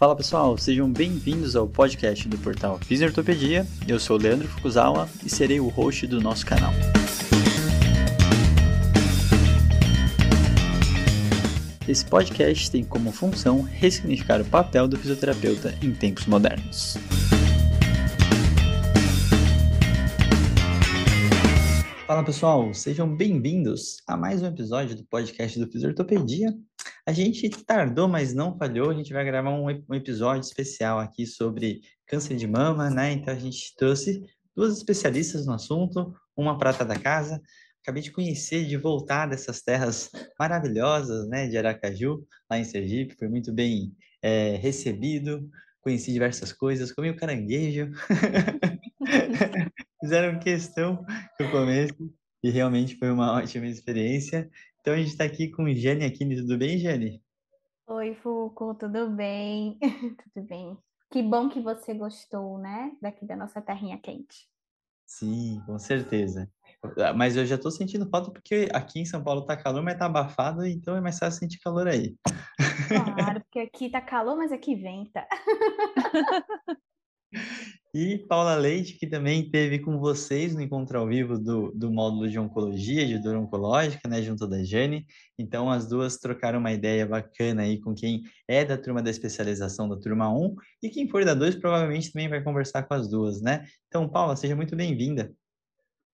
Fala pessoal, sejam bem-vindos ao podcast do portal Fisiortopedia. Eu sou o Leandro Fukuzawa e serei o host do nosso canal. Esse podcast tem como função ressignificar o papel do fisioterapeuta em tempos modernos. Fala pessoal, sejam bem-vindos a mais um episódio do podcast do Fisiortopedia. A gente tardou, mas não falhou. A gente vai gravar um, um, episódio especial aqui sobre câncer de mama, né? Então a gente trouxe duas especialistas no assunto, uma prata da casa. Acabei de conhecer, de voltar dessas terras maravilhosas, né, de Aracaju, lá em Sergipe. Foi muito bem é, recebido, conheci diversas coisas, comi o caranguejo. Fizeram questão que eu e realmente foi uma ótima experiência. Então a gente está aqui com Jane Aquino, tudo bem, Jane? Oi, Fuco, tudo bem? tudo bem. Que bom que você gostou, né? Daqui da nossa terrinha quente. Sim, com certeza. Mas eu já estou sentindo falta porque aqui em São Paulo tá calor, mas tá abafado, então é mais fácil sentir calor aí. Claro, porque aqui tá calor, mas aqui venta. E Paula Leite, que também teve com vocês no encontro ao vivo do, do módulo de oncologia, de dor oncológica, né, junto da Jane. Então, as duas trocaram uma ideia bacana aí com quem é da turma da especialização da turma 1 e quem for da 2 provavelmente também vai conversar com as duas, né? Então, Paula, seja muito bem-vinda.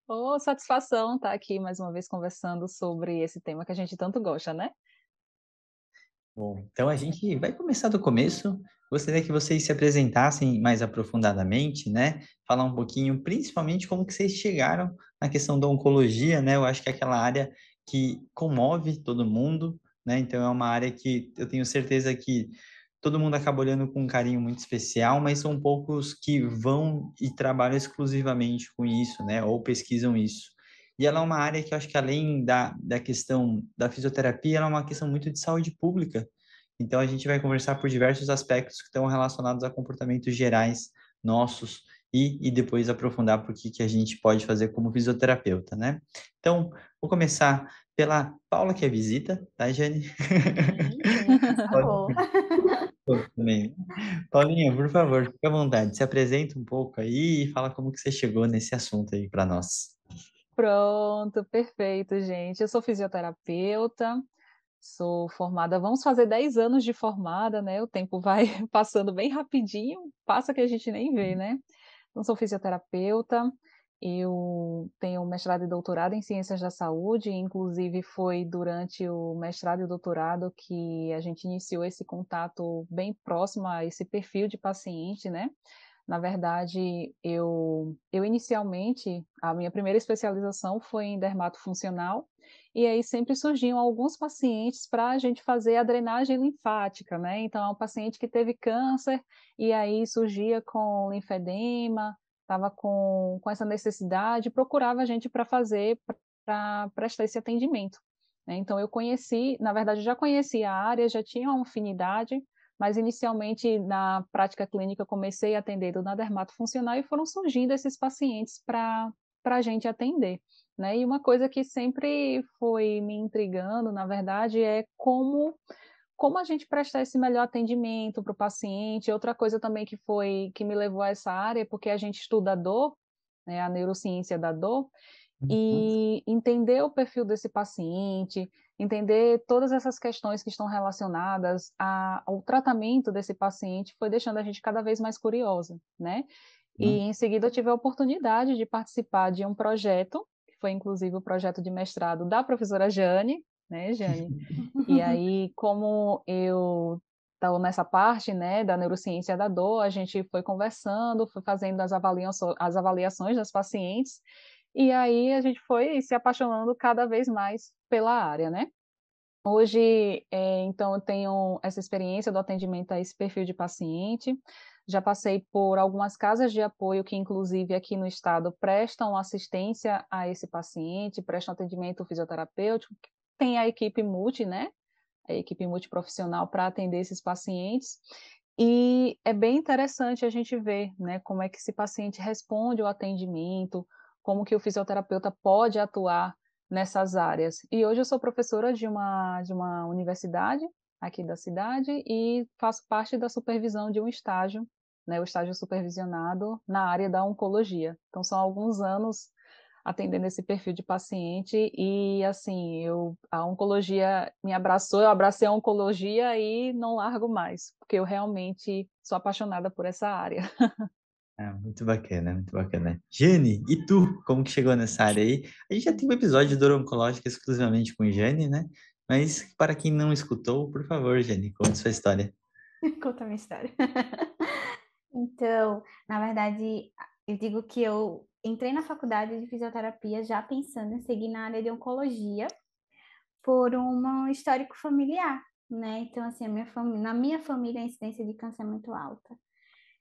Oh, satisfação estar aqui mais uma vez conversando sobre esse tema que a gente tanto gosta, né? Bom, então a gente vai começar do começo. Gostaria que vocês se apresentassem mais aprofundadamente, né? Falar um pouquinho, principalmente como que vocês chegaram na questão da oncologia, né? Eu acho que é aquela área que comove todo mundo, né? Então é uma área que eu tenho certeza que todo mundo acaba olhando com um carinho muito especial, mas são poucos que vão e trabalham exclusivamente com isso, né? Ou pesquisam isso. E ela é uma área que eu acho que além da, da questão da fisioterapia, ela é uma questão muito de saúde pública. Então a gente vai conversar por diversos aspectos que estão relacionados a comportamentos gerais nossos e, e depois aprofundar por que, que a gente pode fazer como fisioterapeuta, né? Então, vou começar pela Paula, que é visita, tá, Jane? Também. Paulinha, por favor, fique à vontade, se apresenta um pouco aí e fala como que você chegou nesse assunto aí para nós. Pronto, perfeito, gente. Eu sou fisioterapeuta, sou formada, vamos fazer 10 anos de formada, né? O tempo vai passando bem rapidinho, passa que a gente nem vê, né? Então, sou fisioterapeuta, eu tenho mestrado e doutorado em ciências da saúde, inclusive foi durante o mestrado e doutorado que a gente iniciou esse contato bem próximo a esse perfil de paciente, né? Na verdade, eu, eu inicialmente, a minha primeira especialização foi em dermatofuncional, e aí sempre surgiam alguns pacientes para a gente fazer a drenagem linfática, né? Então, é um paciente que teve câncer, e aí surgia com linfedema, estava com, com essa necessidade, procurava a gente para fazer, para prestar esse atendimento. Né? Então, eu conheci, na verdade, já conhecia a área, já tinha uma afinidade, mas inicialmente na prática clínica comecei atendendo na dermatofuncional e foram surgindo esses pacientes para a gente atender. Né? E uma coisa que sempre foi me intrigando, na verdade, é como como a gente prestar esse melhor atendimento para o paciente. Outra coisa também que foi que me levou a essa área, porque a gente estuda a dor, né, a neurociência da dor, uhum. e entender o perfil desse paciente, entender todas essas questões que estão relacionadas a, ao tratamento desse paciente foi deixando a gente cada vez mais curiosa, né? E uhum. em seguida eu tive a oportunidade de participar de um projeto, que foi inclusive o projeto de mestrado da professora Jane, né, Jane? e aí, como eu estava nessa parte, né, da neurociência da dor, a gente foi conversando, foi fazendo as, avaliações, as avaliações das pacientes, e aí a gente foi se apaixonando cada vez mais pela área, né? Hoje, é, então, eu tenho essa experiência do atendimento a esse perfil de paciente. Já passei por algumas casas de apoio que, inclusive, aqui no estado, prestam assistência a esse paciente, prestam atendimento fisioterapêutico. Tem a equipe multi, né? A equipe multiprofissional para atender esses pacientes. E é bem interessante a gente ver, né, como é que esse paciente responde ao atendimento, como que o fisioterapeuta pode atuar nessas áreas. E hoje eu sou professora de uma, de uma universidade, aqui da cidade e faço parte da supervisão de um estágio, né, o estágio supervisionado na área da oncologia. Então, são alguns anos atendendo esse perfil de paciente e assim eu a oncologia me abraçou eu abracei a oncologia e não largo mais porque eu realmente sou apaixonada por essa área Ah, muito bacana, muito bacana. Jane, e tu, como que chegou nessa área aí? A gente já tem um episódio de dor oncológica exclusivamente com Jane, né? Mas para quem não escutou, por favor, Jane, conte sua história. Conta a minha história. então, na verdade, eu digo que eu entrei na faculdade de fisioterapia já pensando em seguir na área de oncologia por um histórico familiar, né? Então, assim, minha na minha família a incidência de câncer é muito alta.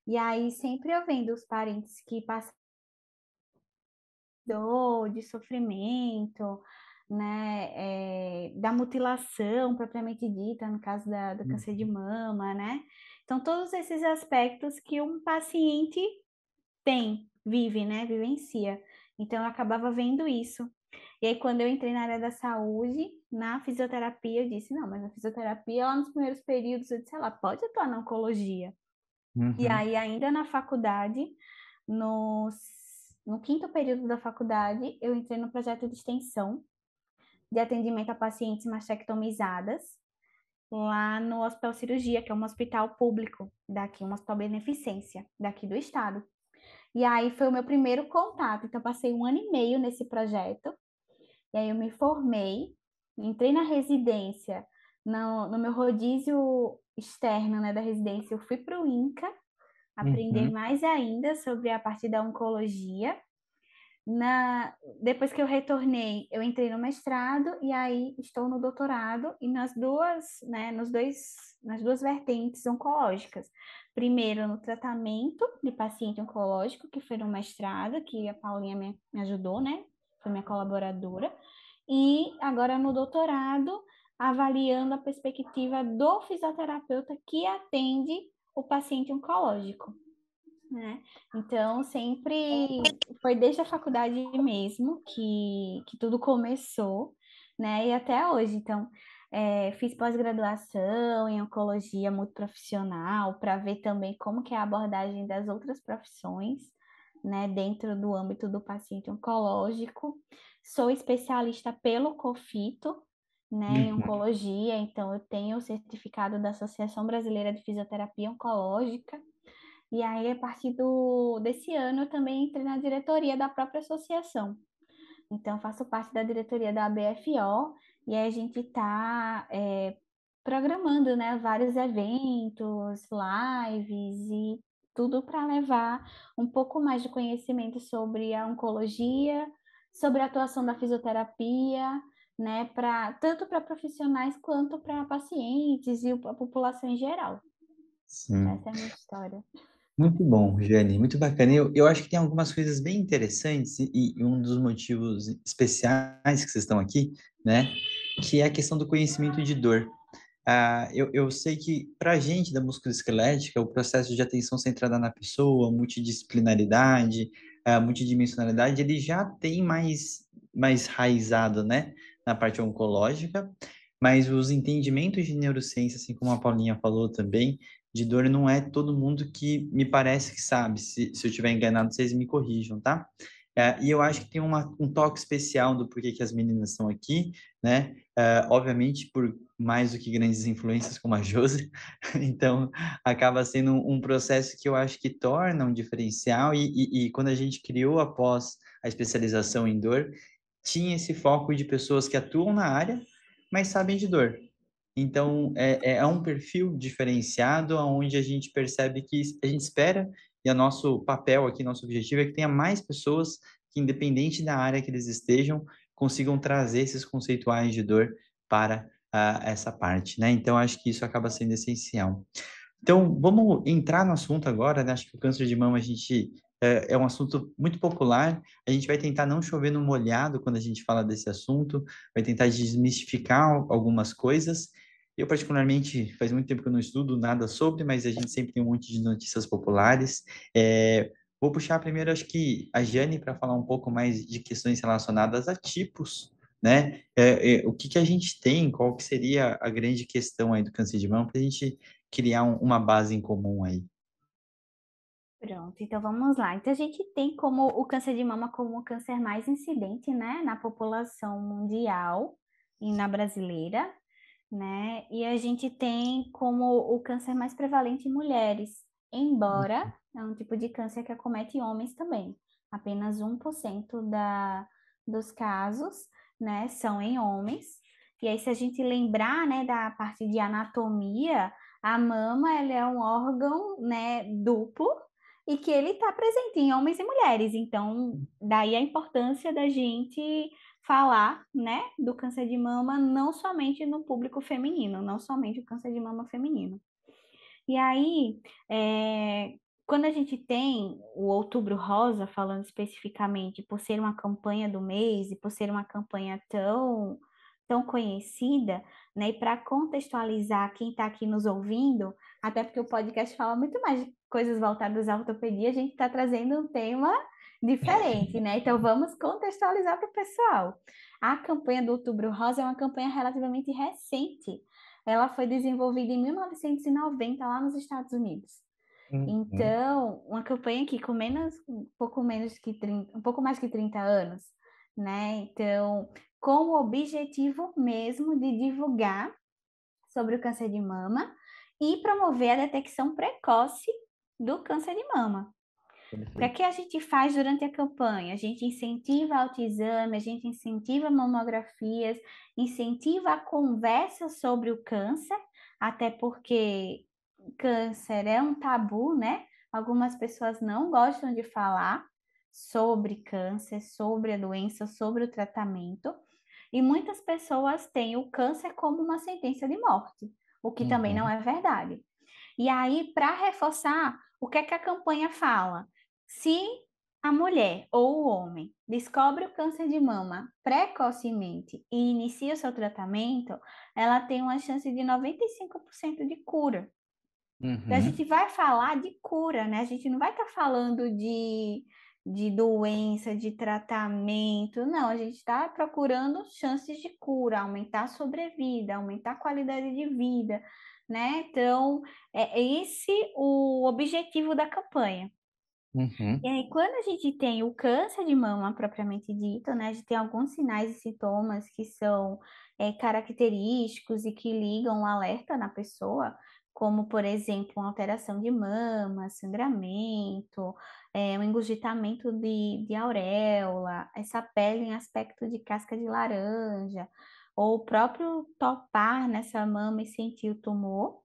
E aí, sempre eu vendo os parentes que passam dor, de sofrimento, né, é, da mutilação propriamente dita, no caso da, do câncer de uhum. mama, né? Então, todos esses aspectos que um paciente tem, vive, né, vivencia. Então, eu acabava vendo isso. E aí, quando eu entrei na área da saúde, na fisioterapia, eu disse, não, mas a fisioterapia, lá nos primeiros períodos, eu disse, ela pode atuar na oncologia. Uhum. E aí, ainda na faculdade, no, no quinto período da faculdade, eu entrei no projeto de extensão de atendimento a pacientes mastectomizadas, lá no Hospital Cirurgia, que é um hospital público daqui, um hospital beneficência daqui do estado. E aí foi o meu primeiro contato. Então, passei um ano e meio nesse projeto. E aí eu me formei, entrei na residência, no, no meu rodízio externo né, da residência, eu fui para o INCA, aprender uhum. mais ainda sobre a parte da oncologia. Na, depois que eu retornei, eu entrei no mestrado e aí estou no doutorado e nas duas, né, nos dois, nas duas vertentes oncológicas. Primeiro no tratamento de paciente oncológico, que foi no mestrado, que a Paulinha me, me ajudou, né? Foi minha colaboradora. E agora no doutorado, avaliando a perspectiva do fisioterapeuta que atende o paciente oncológico. Né? Então, sempre foi desde a faculdade mesmo que, que tudo começou, né? E até hoje. Então, é, fiz pós-graduação em oncologia muito profissional para ver também como que é a abordagem das outras profissões, né? Dentro do âmbito do paciente oncológico. Sou especialista pelo COFITO, né, em uhum. oncologia, então eu tenho o certificado da Associação Brasileira de Fisioterapia Oncológica. E aí, a partir do, desse ano, eu também entrei na diretoria da própria associação. Então, faço parte da diretoria da ABFO e aí a gente está é, programando né, vários eventos, lives e tudo para levar um pouco mais de conhecimento sobre a oncologia, sobre a atuação da fisioterapia, né, pra, tanto para profissionais quanto para pacientes e a população em geral. Sim. Essa é a minha história. Muito bom, Jane, muito bacana. Eu, eu acho que tem algumas coisas bem interessantes e, e um dos motivos especiais que vocês estão aqui, né, que é a questão do conhecimento de dor. Ah, eu, eu sei que para a gente da musculoesquelética, o processo de atenção centrada na pessoa, multidisciplinaridade, a multidimensionalidade, ele já tem mais, mais raizado, né, na parte oncológica, mas os entendimentos de neurociência, assim como a Paulinha falou também, de dor não é todo mundo que me parece que sabe. Se, se eu estiver enganado, vocês me corrijam, tá? É, e eu acho que tem uma, um toque especial do porquê que as meninas estão aqui, né? É, obviamente, por mais do que grandes influências como a Josi, então acaba sendo um, um, processo que eu acho que torna um diferencial. E, e, e quando a gente criou após a especialização em dor, tinha esse foco de pessoas que atuam na área, mas sabem de dor. Então, é, é um perfil diferenciado, onde a gente percebe que a gente espera, e o nosso papel aqui, nosso objetivo é que tenha mais pessoas que, independente da área que eles estejam, consigam trazer esses conceituais de dor para uh, essa parte, né? Então, acho que isso acaba sendo essencial. Então, vamos entrar no assunto agora, né? Acho que o câncer de mama a gente é, é, um assunto muito popular. A gente vai tentar não chover no molhado quando a gente fala desse assunto, vai tentar desmistificar algumas coisas eu, particularmente, faz muito tempo que eu não estudo nada sobre, mas a gente sempre tem um monte de notícias populares. É, vou puxar primeiro, acho que, a Jane para falar um pouco mais de questões relacionadas a tipos né? É, é, o que, que a gente tem, qual que seria a grande questão aí do câncer de mama para a gente criar um, uma base em comum aí? Pronto, então vamos lá. Então a gente tem como o câncer de mama como o câncer mais incidente, né, na população mundial e na brasileira, né? E a gente tem como o câncer mais prevalente em mulheres, embora é um tipo de câncer que acomete homens também. Apenas 1% da, dos casos, né, são em homens. E aí, se a gente lembrar, né, da parte de anatomia, a mama, ela é um órgão, né, duplo, e que ele está presente em homens e mulheres. Então, daí a importância da gente falar, né, do câncer de mama não somente no público feminino, não somente o câncer de mama feminino. E aí, é, quando a gente tem o Outubro Rosa, falando especificamente, por ser uma campanha do mês e por ser uma campanha tão tão conhecida, né? E para contextualizar quem está aqui nos ouvindo, até porque o podcast fala muito mais de coisas voltadas à ortopedia, a gente está trazendo um tema diferente, né? Então vamos contextualizar para o pessoal. A campanha do Outubro Rosa é uma campanha relativamente recente. Ela foi desenvolvida em 1990 lá nos Estados Unidos. Uhum. Então, uma campanha que com menos, um pouco menos que 30, um pouco mais que 30 anos, né? Então, com o objetivo mesmo de divulgar sobre o câncer de mama e promover a detecção precoce do câncer de mama. O que é que a gente faz durante a campanha? A gente incentiva autoexame, a gente incentiva mamografias, incentiva a conversa sobre o câncer, até porque câncer é um tabu, né? Algumas pessoas não gostam de falar sobre câncer, sobre a doença, sobre o tratamento. E muitas pessoas têm o câncer como uma sentença de morte, o que uhum. também não é verdade. E aí, para reforçar, o que é que a campanha fala? Se a mulher ou o homem descobre o câncer de mama precocemente e inicia o seu tratamento, ela tem uma chance de 95% de cura. Uhum. Então, a uhum. gente vai falar de cura, né? A gente não vai estar tá falando de, de doença, de tratamento, não. A gente está procurando chances de cura, aumentar a sobrevida, aumentar a qualidade de vida, né? Então, é esse o objetivo da campanha. Uhum. E aí, quando a gente tem o câncer de mama propriamente dito, né, a gente tem alguns sinais e sintomas que são é, característicos e que ligam um alerta na pessoa, como, por exemplo, uma alteração de mama, sangramento, é, um engurgitamento de, de auréola, essa pele em aspecto de casca de laranja, ou o próprio topar nessa mama e sentir o tumor.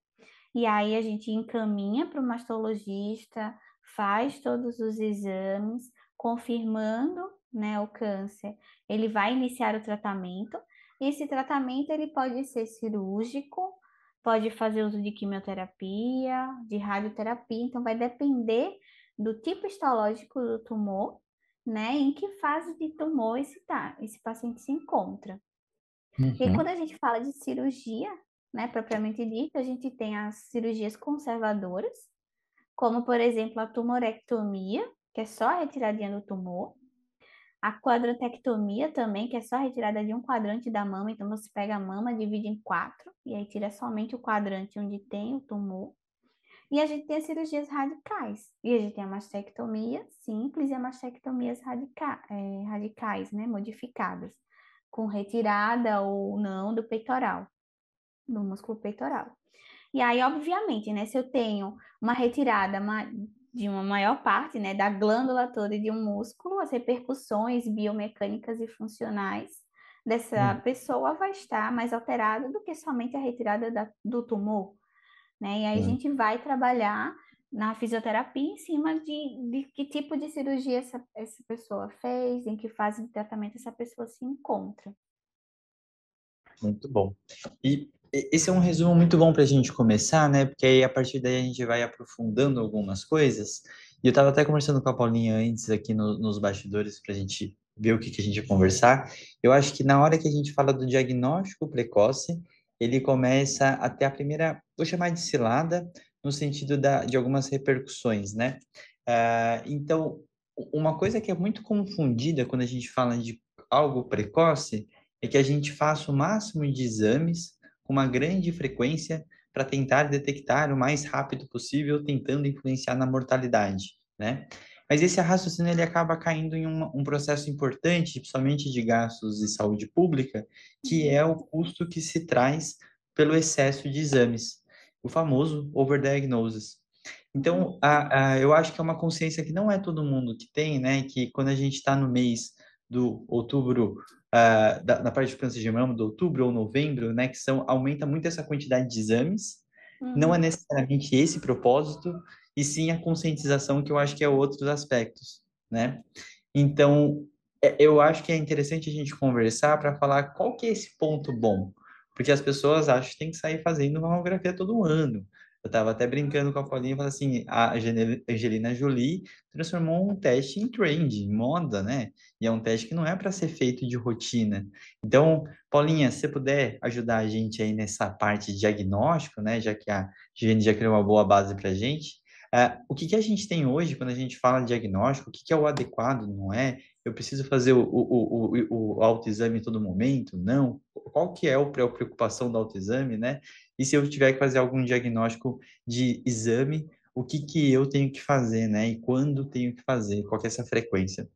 E aí a gente encaminha para o mastologista, faz todos os exames, confirmando né, o câncer. Ele vai iniciar o tratamento. Esse tratamento ele pode ser cirúrgico, pode fazer uso de quimioterapia, de radioterapia, então vai depender do tipo histológico do tumor, né? Em que fase de tumor esse, tá, esse paciente se encontra. Uhum. E quando a gente fala de cirurgia, né, propriamente dita, a gente tem as cirurgias conservadoras, como por exemplo a tumorectomia, que é só a retiradinha do tumor, a quadrantectomia também, que é só a retirada de um quadrante da mama, então você pega a mama, divide em quatro, e aí tira somente o quadrante onde tem o tumor. E a gente tem as cirurgias radicais. E a gente tem a mastectomia simples e a mastectomias radica é, radicais, né, modificadas, com retirada ou não do peitoral, do músculo peitoral. E aí, obviamente, né, se eu tenho uma retirada de uma maior parte, né, da glândula toda e de um músculo, as repercussões biomecânicas e funcionais dessa hum. pessoa vai estar mais alterada do que somente a retirada da, do tumor, né? E aí hum. a gente vai trabalhar na fisioterapia em cima de, de que tipo de cirurgia essa, essa pessoa fez, em que fase de tratamento essa pessoa se encontra. Muito bom. E esse é um resumo muito bom para a gente começar, né? Porque aí a partir daí a gente vai aprofundando algumas coisas. E eu estava até conversando com a Paulinha antes aqui no, nos bastidores para a gente ver o que, que a gente ia conversar. Eu acho que na hora que a gente fala do diagnóstico precoce, ele começa a ter a primeira, vou chamar de cilada, no sentido da, de algumas repercussões, né? Uh, então, uma coisa que é muito confundida quando a gente fala de algo precoce é que a gente faça o máximo de exames com uma grande frequência para tentar detectar o mais rápido possível, tentando influenciar na mortalidade, né? Mas esse raciocínio ele acaba caindo em um, um processo importante, principalmente de gastos de saúde pública, que é o custo que se traz pelo excesso de exames, o famoso overdiagnosis. Então, a, a, eu acho que é uma consciência que não é todo mundo que tem, né? Que quando a gente está no mês do outubro, uh, da, na parte de câncer de mama, do outubro ou novembro, né? Que são, aumenta muito essa quantidade de exames. Uhum. Não é uhum. necessariamente esse propósito, e sim a conscientização, que eu acho que é outros aspectos, né? Então, é, eu acho que é interessante a gente conversar para falar qual que é esse ponto bom, porque as pessoas acham que tem que sair fazendo mamografia todo ano. Eu estava até brincando com a Paulinha, falando assim, a Angelina Jolie transformou um teste em trend, em moda, né? E é um teste que não é para ser feito de rotina. Então, Paulinha, se você puder ajudar a gente aí nessa parte de diagnóstico, né? Já que a Jenny já criou uma boa base para a gente, Uh, o que, que a gente tem hoje quando a gente fala de diagnóstico? O que, que é o adequado, não é? Eu preciso fazer o, o, o, o autoexame em todo momento? Não. Qual que é a preocupação do autoexame, né? E se eu tiver que fazer algum diagnóstico de exame, o que, que eu tenho que fazer, né? E quando tenho que fazer? Qual que é essa frequência?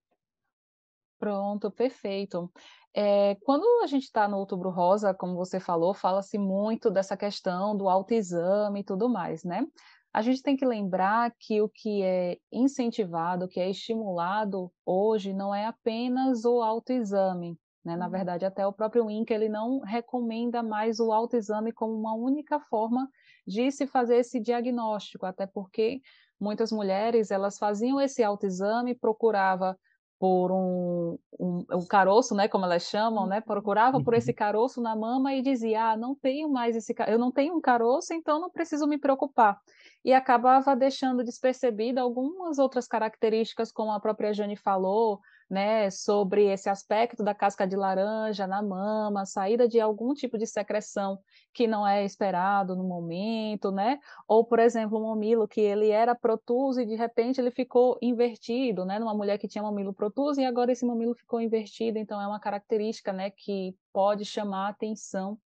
Pronto, perfeito. É, quando a gente está no Outubro Rosa, como você falou, fala-se muito dessa questão do autoexame e tudo mais, né? A gente tem que lembrar que o que é incentivado, o que é estimulado hoje não é apenas o autoexame, né? Na uhum. verdade, até o próprio INCA ele não recomenda mais o autoexame como uma única forma de se fazer esse diagnóstico, até porque muitas mulheres elas faziam esse autoexame, procurava por um, um, um, caroço, né, como elas chamam, né, procurava por esse uhum. caroço na mama e dizia, ah, não tenho mais esse, eu não tenho um caroço, então não preciso me preocupar e acabava deixando despercebida algumas outras características, como a própria Jane falou, né, sobre esse aspecto da casca de laranja na mama, saída de algum tipo de secreção que não é esperado no momento, né? Ou, por exemplo, o mamilo que ele era protuso e de repente ele ficou invertido, né? Numa mulher que tinha mamilo protuso e agora esse mamilo ficou invertido, então é uma característica, né, que pode chamar a atenção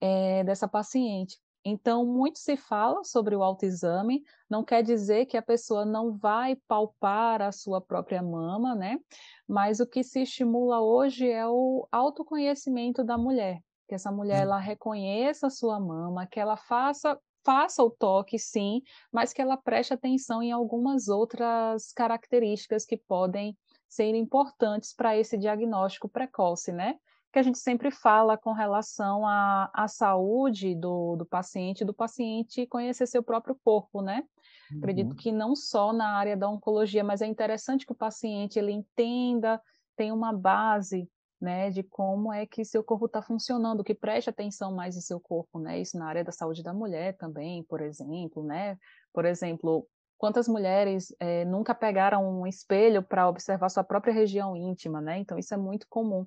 é, dessa paciente. Então, muito se fala sobre o autoexame, não quer dizer que a pessoa não vai palpar a sua própria mama, né? Mas o que se estimula hoje é o autoconhecimento da mulher, que essa mulher ela reconheça a sua mama, que ela faça faça o toque, sim, mas que ela preste atenção em algumas outras características que podem ser importantes para esse diagnóstico precoce, né? Que a gente sempre fala com relação à, à saúde do, do paciente, do paciente conhecer seu próprio corpo, né? Uhum. Acredito que não só na área da oncologia, mas é interessante que o paciente ele entenda, tenha uma base, né, de como é que seu corpo está funcionando, que preste atenção mais em seu corpo, né? Isso na área da saúde da mulher também, por exemplo, né? Por exemplo, quantas mulheres é, nunca pegaram um espelho para observar sua própria região íntima, né? Então isso é muito comum.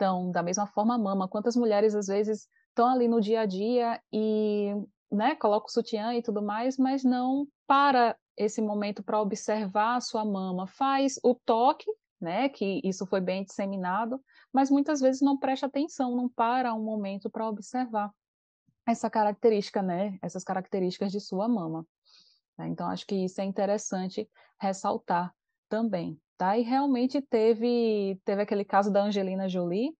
Então, da mesma forma, a mama. Quantas mulheres, às vezes, estão ali no dia a dia e né, coloca o sutiã e tudo mais, mas não para esse momento para observar a sua mama. Faz o toque, né, que isso foi bem disseminado, mas muitas vezes não presta atenção, não para um momento para observar essa característica, né, essas características de sua mama. Então, acho que isso é interessante ressaltar também tá? E realmente teve, teve aquele caso da Angelina Jolie,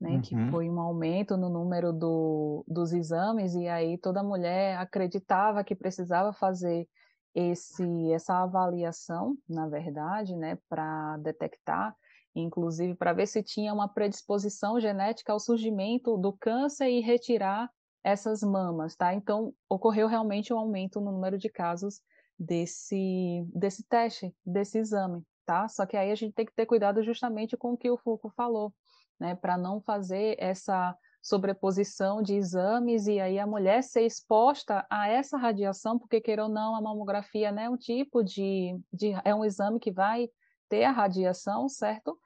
né, uhum. que foi um aumento no número do, dos exames, e aí toda mulher acreditava que precisava fazer esse, essa avaliação, na verdade, né, para detectar, inclusive para ver se tinha uma predisposição genética ao surgimento do câncer e retirar essas mamas, tá? Então, ocorreu realmente um aumento no número de casos desse, desse teste, desse exame, tá? Só que aí a gente tem que ter cuidado justamente com o que o Foucault falou, né? Para não fazer essa sobreposição de exames e aí a mulher ser exposta a essa radiação, porque queira ou não, a mamografia né, é um tipo de, de é um exame que vai ter a radiação, certo?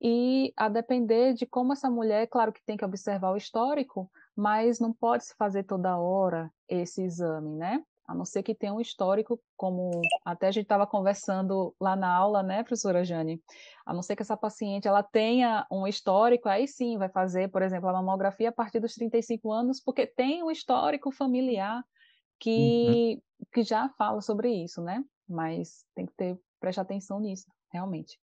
E a depender de como essa mulher, claro que tem que observar o histórico, mas não pode se fazer toda hora esse exame, né? A não ser que tenha um histórico, como até a gente estava conversando lá na aula, né, professora Jane? A não ser que essa paciente ela tenha um histórico, aí sim vai fazer, por exemplo, a mamografia a partir dos 35 anos, porque tem um histórico familiar que, uhum. que já fala sobre isso, né? Mas tem que ter, prestar atenção nisso, realmente.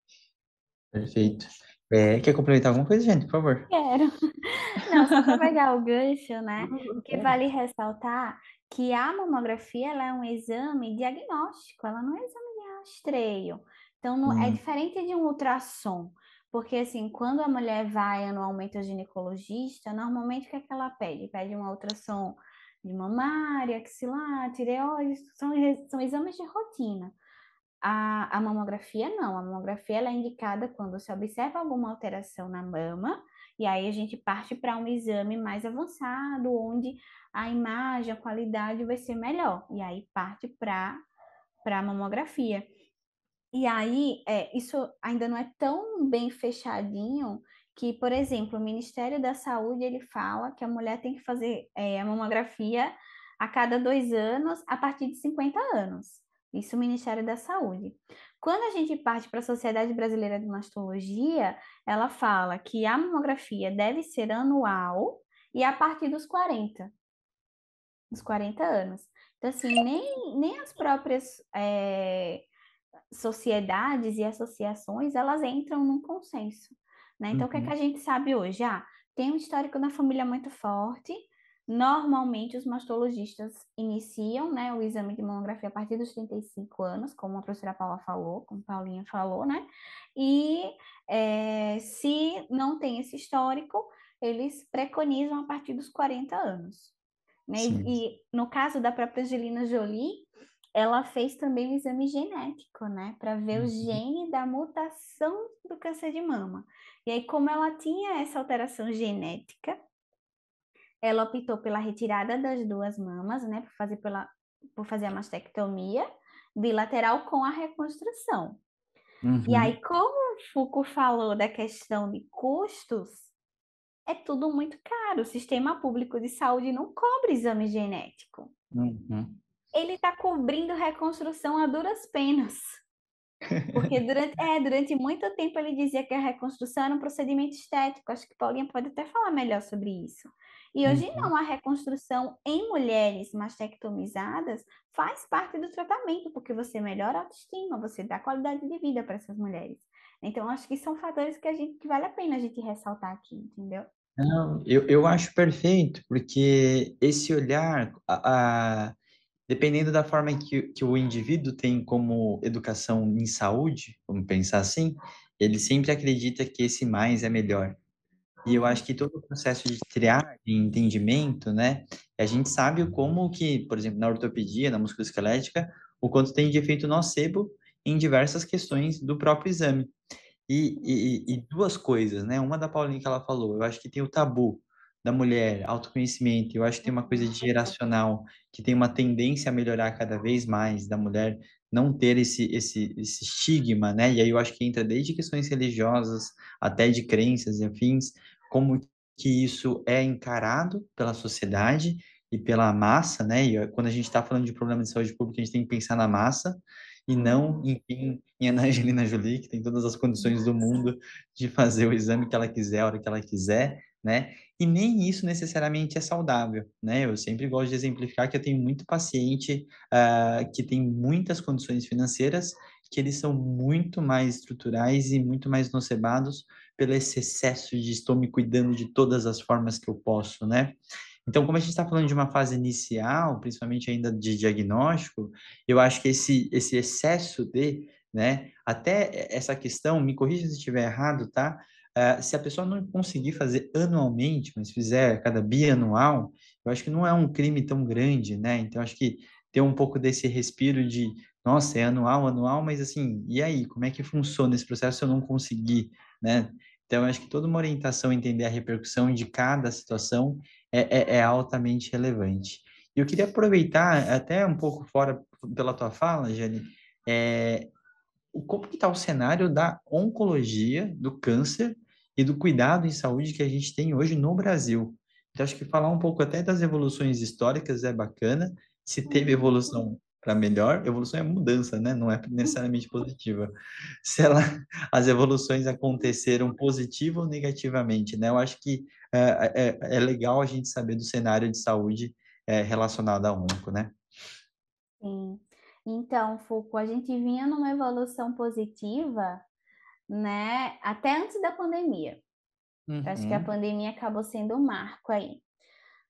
Perfeito. É, quer complementar alguma coisa, gente, por favor? Quero. Não, só para pegar o gancho, né? Que vale ressaltar que a mamografia ela é um exame diagnóstico, ela não é exame de rastreio. Então, não, é hum. é diferente de um ultrassom. Porque, assim, quando a mulher vai anualmente ao ginecologista, normalmente o que, é que ela pede? Pede um ultrassom de mamária, axilar, tireoide, são, são exames de rotina. A, a mamografia não, a mamografia ela é indicada quando se observa alguma alteração na mama, e aí a gente parte para um exame mais avançado, onde a imagem, a qualidade vai ser melhor, e aí parte para a mamografia. E aí, é, isso ainda não é tão bem fechadinho que, por exemplo, o Ministério da Saúde ele fala que a mulher tem que fazer é, a mamografia a cada dois anos a partir de 50 anos. Isso o Ministério da Saúde. Quando a gente parte para a Sociedade Brasileira de Mastologia, ela fala que a mamografia deve ser anual e a partir dos 40, dos 40 anos. Então, assim, nem, nem as próprias é, sociedades e associações, elas entram num consenso, né? Então, uhum. o que, é que uhum. a gente sabe hoje? Ah, tem um histórico na família muito forte, Normalmente, os mastologistas iniciam né, o exame de mamografia a partir dos 35 anos, como a professora Paula falou, como a Paulinha falou, né? E é, se não tem esse histórico, eles preconizam a partir dos 40 anos. Né? E, e, no caso da própria Angelina Jolie, ela fez também um exame genético, né? Para ver uhum. o gene da mutação do câncer de mama. E aí, como ela tinha essa alteração genética, ela optou pela retirada das duas mamas, né, por fazer, pela, por fazer a mastectomia bilateral com a reconstrução. Uhum. E aí, como o Foucault falou da questão de custos, é tudo muito caro. O sistema público de saúde não cobre exame genético. Uhum. Ele está cobrindo reconstrução a duras penas. Porque durante, é, durante muito tempo ele dizia que a reconstrução era um procedimento estético. Acho que Paulinha pode até falar melhor sobre isso. E hoje uhum. não, a reconstrução em mulheres mastectomizadas faz parte do tratamento, porque você melhora a autoestima, você dá qualidade de vida para essas mulheres. Então, acho que são fatores que, a gente, que vale a pena a gente ressaltar aqui, entendeu? Não, eu, eu acho perfeito, porque esse olhar, a, a dependendo da forma que, que o indivíduo tem como educação em saúde, vamos pensar assim, ele sempre acredita que esse mais é melhor. E eu acho que todo o processo de triagem, entendimento, né? A gente sabe como que, por exemplo, na ortopedia, na musculoesquelética, o quanto tem de efeito nocebo em diversas questões do próprio exame. E, e, e, duas coisas, né? Uma da Paulinha que ela falou, eu acho que tem o tabu da mulher, autoconhecimento, eu acho que tem uma coisa de geracional, que tem uma tendência a melhorar cada vez mais, da mulher não ter esse, esse, esse estigma, né? E aí eu acho que entra desde questões religiosas até de crenças e afins, como que isso é encarado pela sociedade e pela massa, né? E quando a gente está falando de problema de saúde pública, a gente tem que pensar na massa e não, enfim, em Ana Angelina Jolie, que tem todas as condições do mundo de fazer o exame que ela quiser, a hora que ela quiser, né? E nem isso necessariamente é saudável, né? Eu sempre gosto de exemplificar que eu tenho muito paciente uh, que tem muitas condições financeiras que eles são muito mais estruturais e muito mais nocebados pelo esse excesso de estou me cuidando de todas as formas que eu posso, né? Então, como a gente está falando de uma fase inicial, principalmente ainda de diagnóstico, eu acho que esse, esse excesso de, né, até essa questão, me corrija se estiver errado, tá? Uh, se a pessoa não conseguir fazer anualmente, mas fizer cada bianual, eu acho que não é um crime tão grande, né? Então, acho que ter um pouco desse respiro de, nossa, é anual, anual, mas assim, e aí, como é que funciona esse processo se eu não conseguir, né? Então, acho que toda uma orientação, entender a repercussão de cada situação é, é, é altamente relevante. E eu queria aproveitar, até um pouco fora pela tua fala, Jane, é, como que está o cenário da oncologia, do câncer e do cuidado em saúde que a gente tem hoje no Brasil. Então, acho que falar um pouco até das evoluções históricas é bacana, Se teve evolução para melhor, evolução é mudança, né? Não é necessariamente positiva. Se ela, as evoluções aconteceram positiva ou negativamente, né? Eu acho que é, é, é legal a gente saber do cenário de saúde é, relacionado ao onco, né? Sim. Então, Foucault, a gente vinha numa evolução positiva, né? Até antes da pandemia. Uhum. Acho que a uhum. pandemia acabou sendo um marco aí.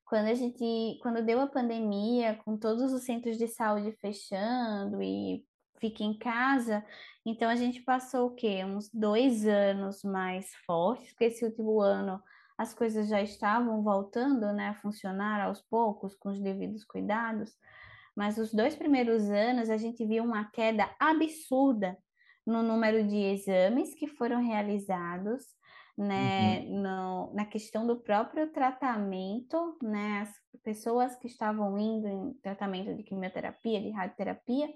Quando a gente, quando deu a pandemia, com todos os centros de saúde fechando e fica em casa, então a gente passou o quê? Uns dois anos mais fortes, porque esse último ano as coisas já estavam voltando, né, a funcionar aos poucos, com os devidos cuidados, mas os dois primeiros anos a gente viu uma queda absurda no número de exames que foram realizados, né, uhum. no, na questão do próprio tratamento, né, as pessoas que estavam indo em tratamento de quimioterapia, de radioterapia,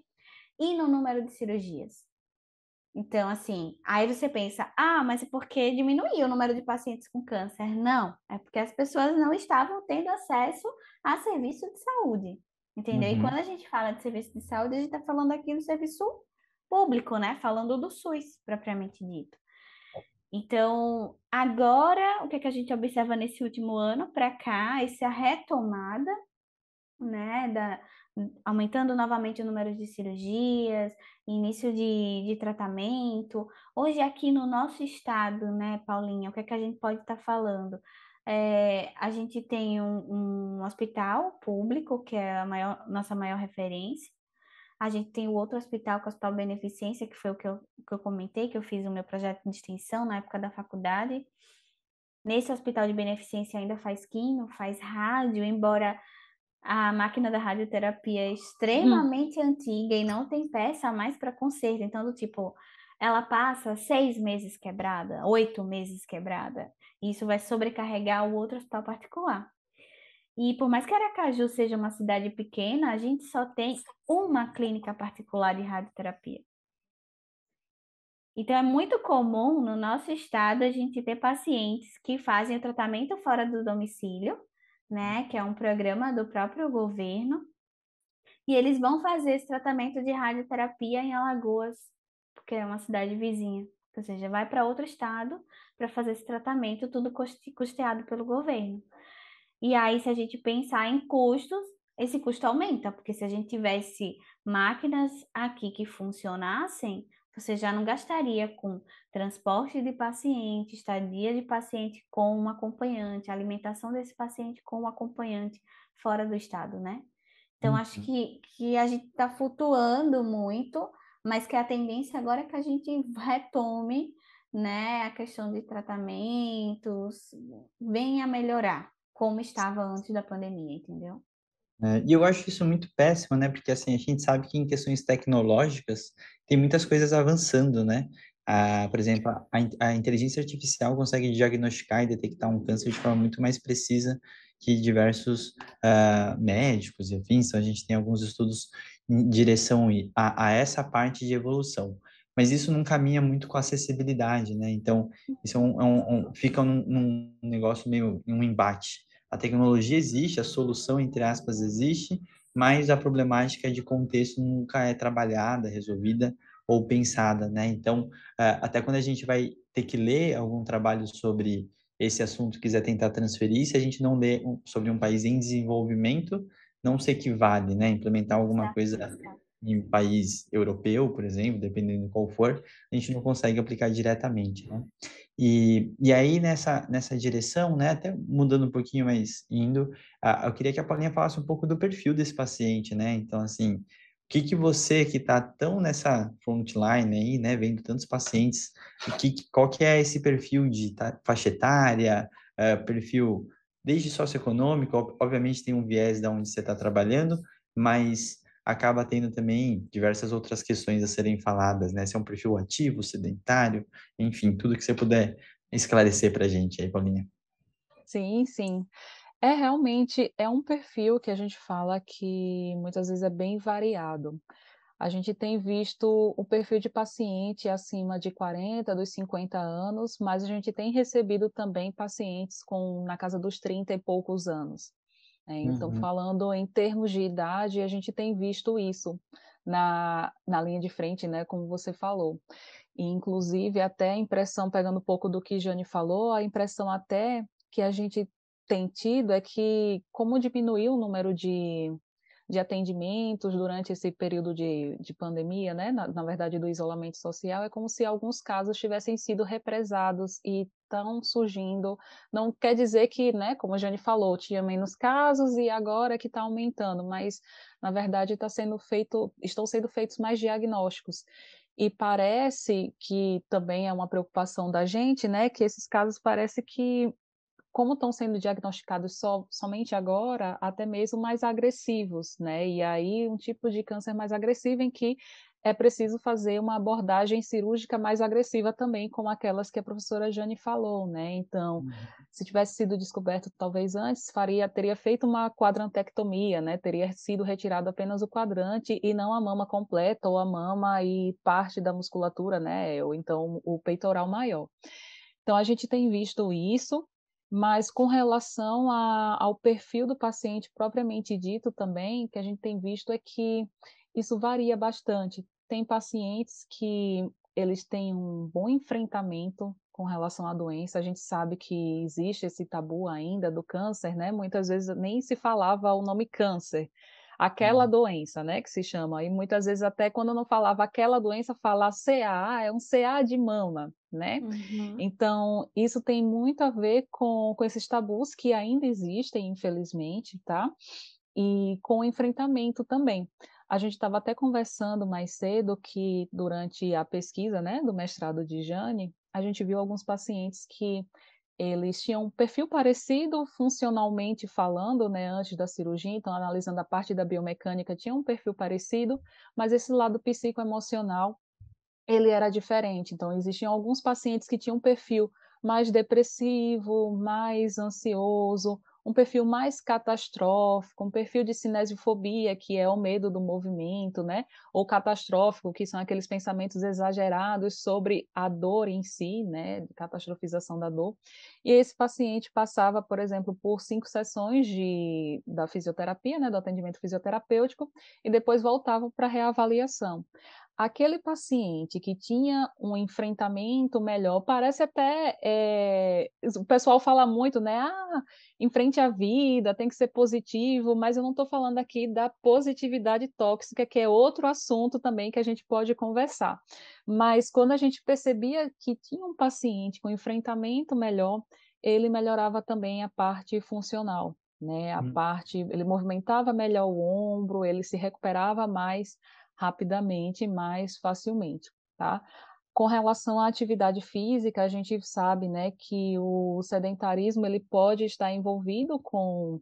e no número de cirurgias. Então, assim, aí você pensa, ah, mas é porque diminuiu o número de pacientes com câncer? Não, é porque as pessoas não estavam tendo acesso a serviço de saúde, entendeu? Uhum. E quando a gente fala de serviço de saúde, a gente está falando aqui do serviço público, né? Falando do SUS, propriamente dito. Então, agora, o que, é que a gente observa nesse último ano para cá, essa retomada, né, da, aumentando novamente o número de cirurgias, início de, de tratamento. Hoje, aqui no nosso estado, né, Paulinha, o que, é que a gente pode estar tá falando? É, a gente tem um, um, hospital público, que é a maior, nossa maior referência, a gente tem o outro hospital, que é o Hospital Beneficência, que foi o que eu, que eu comentei, que eu fiz o meu projeto de extensão na época da faculdade. Nesse hospital de beneficência ainda faz quimio, faz rádio, embora a máquina da radioterapia é extremamente hum. antiga e não tem peça mais para conserto. Então, do tipo, ela passa seis meses quebrada, oito meses quebrada. E isso vai sobrecarregar o outro hospital particular. E por mais que Aracaju seja uma cidade pequena, a gente só tem uma clínica particular de radioterapia. Então, é muito comum no nosso estado a gente ter pacientes que fazem o tratamento fora do domicílio, né, que é um programa do próprio governo, e eles vão fazer esse tratamento de radioterapia em Alagoas, porque é uma cidade vizinha. Ou seja, vai para outro estado para fazer esse tratamento, tudo custeado pelo governo. E aí, se a gente pensar em custos, esse custo aumenta, porque se a gente tivesse máquinas aqui que funcionassem, você já não gastaria com transporte de paciente, estadia de paciente com um acompanhante, alimentação desse paciente com um acompanhante fora do estado, né? Então, uhum. acho que, que a gente está flutuando muito, mas que a tendência agora é que a gente retome né, a questão de tratamentos, venha melhorar como estava antes da pandemia, entendeu? É, e eu acho isso muito péssimo, né? Porque assim, a gente sabe que em questões tecnológicas tem muitas coisas avançando, né? Ah, por exemplo, a, a, inteligência artificial consegue diagnosticar e detectar um câncer de forma muito mais precisa que diversos uh, médicos e afins. Então, a gente tem alguns estudos em direção a, a, essa parte de evolução. Mas isso não caminha muito com acessibilidade, né? Então, isso é um, é um, um fica num, num negócio meio, um embate a tecnologia existe, a solução, entre aspas, existe, mas a problemática de contexto nunca é trabalhada, resolvida ou pensada, né? Então, é, até quando a gente vai ter que ler algum trabalho sobre esse assunto, quiser tentar transferir, se a gente não lê sobre um país em desenvolvimento, não se equivale, né? Implementar alguma coisa em país europeu, por exemplo, dependendo de qual for, a gente não consegue aplicar diretamente, né? E, e aí, nessa, nessa direção, né, até mudando um pouquinho, mas indo, a, eu queria que a Paulinha falasse um pouco do perfil desse paciente, né? Então, assim, o que que você que está tão nessa frontline aí, né, vendo tantos pacientes, que, qual que é esse perfil de faixa etária, uh, perfil desde socioeconômico, obviamente tem um viés da onde você está trabalhando, mas acaba tendo também diversas outras questões a serem faladas, né? Se é um perfil ativo, sedentário, enfim, tudo que você puder esclarecer para a gente aí, Paulinha. Sim, sim. É realmente, é um perfil que a gente fala que muitas vezes é bem variado. A gente tem visto o perfil de paciente acima de 40, dos 50 anos, mas a gente tem recebido também pacientes com na casa dos 30 e poucos anos. É, então, uhum. falando em termos de idade, a gente tem visto isso na, na linha de frente, né, como você falou. E, inclusive, até a impressão, pegando um pouco do que Jane falou, a impressão até que a gente tem tido é que, como diminuiu o número de de atendimentos durante esse período de, de pandemia, né? Na, na, verdade, do isolamento social, é como se alguns casos tivessem sido represados e estão surgindo. Não quer dizer que, né, como a Jane falou, tinha menos casos e agora que está aumentando, mas na verdade está sendo feito, estão sendo feitos mais diagnósticos. E parece que também é uma preocupação da gente, né, que esses casos parece que como estão sendo diagnosticados so, somente agora, até mesmo mais agressivos, né? E aí um tipo de câncer mais agressivo em que é preciso fazer uma abordagem cirúrgica mais agressiva também, como aquelas que a professora Jane falou, né? Então, uhum. se tivesse sido descoberto talvez antes, faria, teria feito uma quadrantectomia, né? Teria sido retirado apenas o quadrante e não a mama completa ou a mama e parte da musculatura, né? Ou então o peitoral maior. Então, a gente tem visto isso, mas com relação a, ao perfil do paciente propriamente dito também, que a gente tem visto é que isso varia bastante. Tem pacientes que eles têm um bom enfrentamento com relação à doença. A gente sabe que existe esse tabu ainda do câncer, né? Muitas vezes nem se falava o nome câncer aquela uhum. doença, né, que se chama, e muitas vezes até quando não falava aquela doença, falar CA, é um CA de mama, né? Uhum. Então, isso tem muito a ver com, com esses tabus que ainda existem, infelizmente, tá? E com o enfrentamento também. A gente estava até conversando mais cedo que durante a pesquisa, né, do mestrado de Jane, a gente viu alguns pacientes que eles tinham um perfil parecido funcionalmente falando, né, antes da cirurgia, então analisando a parte da biomecânica, tinha um perfil parecido, mas esse lado psicoemocional, ele era diferente. Então existiam alguns pacientes que tinham um perfil mais depressivo, mais ansioso, um perfil mais catastrófico, um perfil de cinesiofobia, que é o medo do movimento, né? Ou catastrófico, que são aqueles pensamentos exagerados sobre a dor em si, né? Catastrofização da dor. E esse paciente passava, por exemplo, por cinco sessões de, da fisioterapia, né? Do atendimento fisioterapêutico, e depois voltava para reavaliação aquele paciente que tinha um enfrentamento melhor, parece até, é, o pessoal fala muito, né, ah, enfrente a vida, tem que ser positivo, mas eu não estou falando aqui da positividade tóxica, que é outro assunto também que a gente pode conversar. Mas quando a gente percebia que tinha um paciente com enfrentamento melhor, ele melhorava também a parte funcional, né, a hum. parte, ele movimentava melhor o ombro, ele se recuperava mais, rapidamente, mais facilmente, tá? Com relação à atividade física, a gente sabe, né, que o sedentarismo ele pode estar envolvido com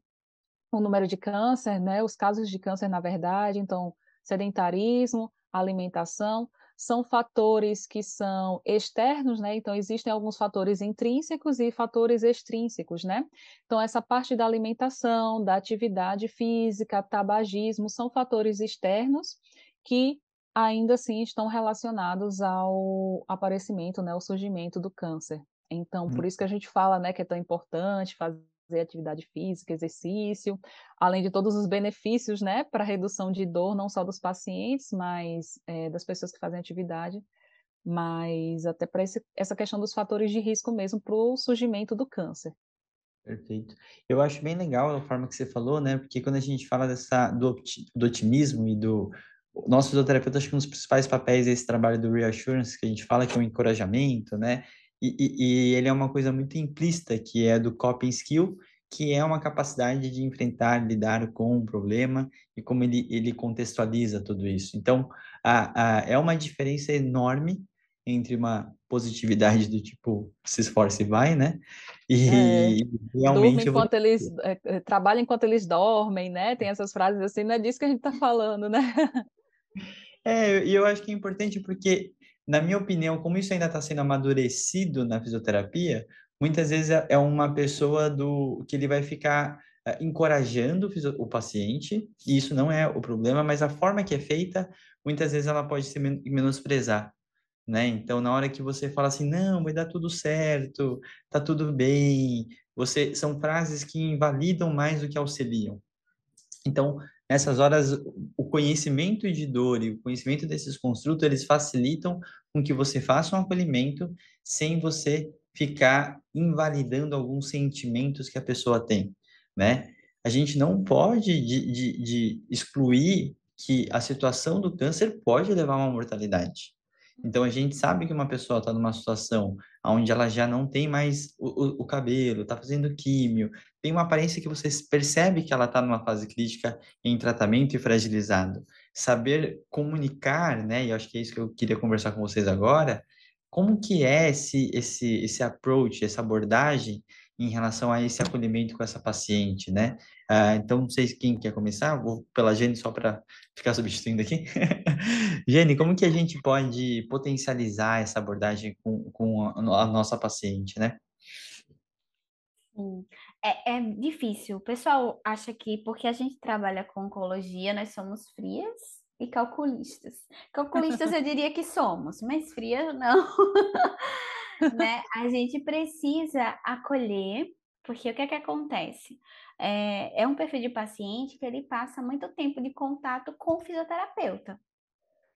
o número de câncer, né, os casos de câncer, na verdade, então, sedentarismo, alimentação, são fatores que são externos, né? Então existem alguns fatores intrínsecos e fatores extrínsecos, né? Então essa parte da alimentação, da atividade física, tabagismo são fatores externos que ainda assim estão relacionados ao aparecimento, né, ao surgimento do câncer. Então, por isso que a gente fala, né, que é tão importante fazer atividade física, exercício, além de todos os benefícios, né, para redução de dor, não só dos pacientes, mas é, das pessoas que fazem atividade, mas até para essa questão dos fatores de risco mesmo para o surgimento do câncer. Perfeito. Eu acho bem legal a forma que você falou, né? Porque quando a gente fala dessa, do, do otimismo e do, nosso fisioterapeuta, acho que um dos principais papéis é esse trabalho do reassurance, que a gente fala que é um encorajamento, né? E, e, e, ele é uma coisa muito implícita, que é do coping skill, que é uma capacidade de enfrentar, lidar com um problema e como ele, ele contextualiza tudo isso. Então, a, a, é uma diferença enorme entre uma positividade do tipo se esforce e vai, né? E é, realmente enquanto vou... eles é, é, trabalham enquanto eles dormem, né? Tem essas frases assim, não é disso que a gente está falando, né? É, e eu acho que é importante porque, na minha opinião, como isso ainda está sendo amadurecido na fisioterapia, muitas vezes é, uma pessoa do que ele vai ficar uh, encorajando o, o paciente, e isso não é o problema, mas a forma que é feita, muitas vezes ela pode se menosprezar. né? Então, na hora que você fala assim, não, vai dar tudo certo, tá tudo bem, você são frases que invalidam mais do que auxiliam. Então, nessas horas, o conhecimento de dor e o conhecimento desses construtos, eles facilitam com que você faça um acolhimento sem você ficar invalidando alguns sentimentos que a pessoa tem, né? A gente não pode de, de, de excluir que a situação do câncer pode levar a uma mortalidade. Então, a gente sabe que uma pessoa está numa situação onde ela já não tem mais o, o, o cabelo, está fazendo químio, tem uma aparência que você percebe que ela está numa fase crítica em tratamento e fragilizado. Saber comunicar, né? E acho que é isso que eu queria conversar com vocês agora. Como que é esse, esse, esse approach, essa abordagem em relação a esse acolhimento com essa paciente, né? Ah, então, não sei quem quer começar, vou pela Jenny só para ficar substituindo aqui. Jenny, como que a gente pode potencializar essa abordagem com, com a, a nossa paciente, né? Sim. É, é difícil. O pessoal acha que porque a gente trabalha com oncologia, nós somos frias e calculistas. Calculistas eu diria que somos, mas frias não. né? A gente precisa acolher, porque o que é que acontece? É, é um perfil de paciente que ele passa muito tempo de contato com o fisioterapeuta.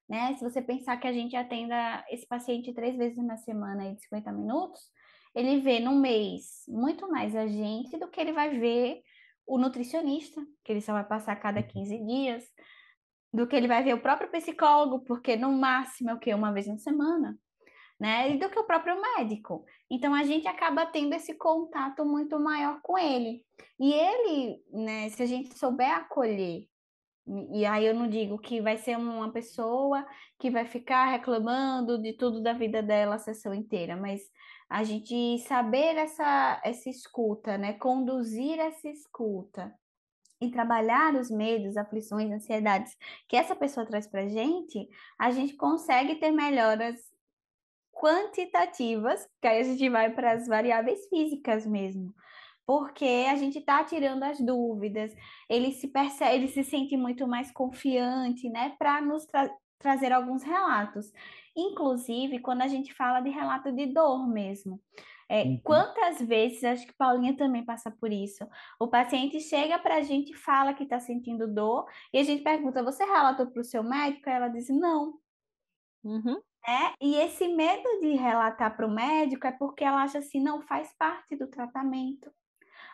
Né? Se você pensar que a gente atenda esse paciente três vezes na semana de 50 minutos, ele vê no mês muito mais a gente do que ele vai ver o nutricionista, que ele só vai passar a cada 15 dias, do que ele vai ver o próprio psicólogo, porque no máximo é o que? Uma vez na semana né? E do que o próprio médico. Então a gente acaba tendo esse contato muito maior com ele. E ele, né, se a gente souber acolher, e aí eu não digo que vai ser uma pessoa que vai ficar reclamando de tudo da vida dela a sessão inteira, mas a gente saber essa, essa escuta, né? Conduzir essa escuta e trabalhar os medos, aflições, ansiedades que essa pessoa traz para gente, a gente consegue ter melhoras quantitativas, que aí a gente vai para as variáveis físicas mesmo. Porque a gente está tirando as dúvidas, ele se percebe, ele se sente muito mais confiante, né, para nos tra trazer alguns relatos. Inclusive, quando a gente fala de relato de dor mesmo. É, uhum. Quantas vezes, acho que Paulinha também passa por isso, o paciente chega para a gente e fala que está sentindo dor, e a gente pergunta: Você relatou para o seu médico? E ela diz: Não. Uhum. É, e esse medo de relatar para o médico é porque ela acha assim, não faz parte do tratamento.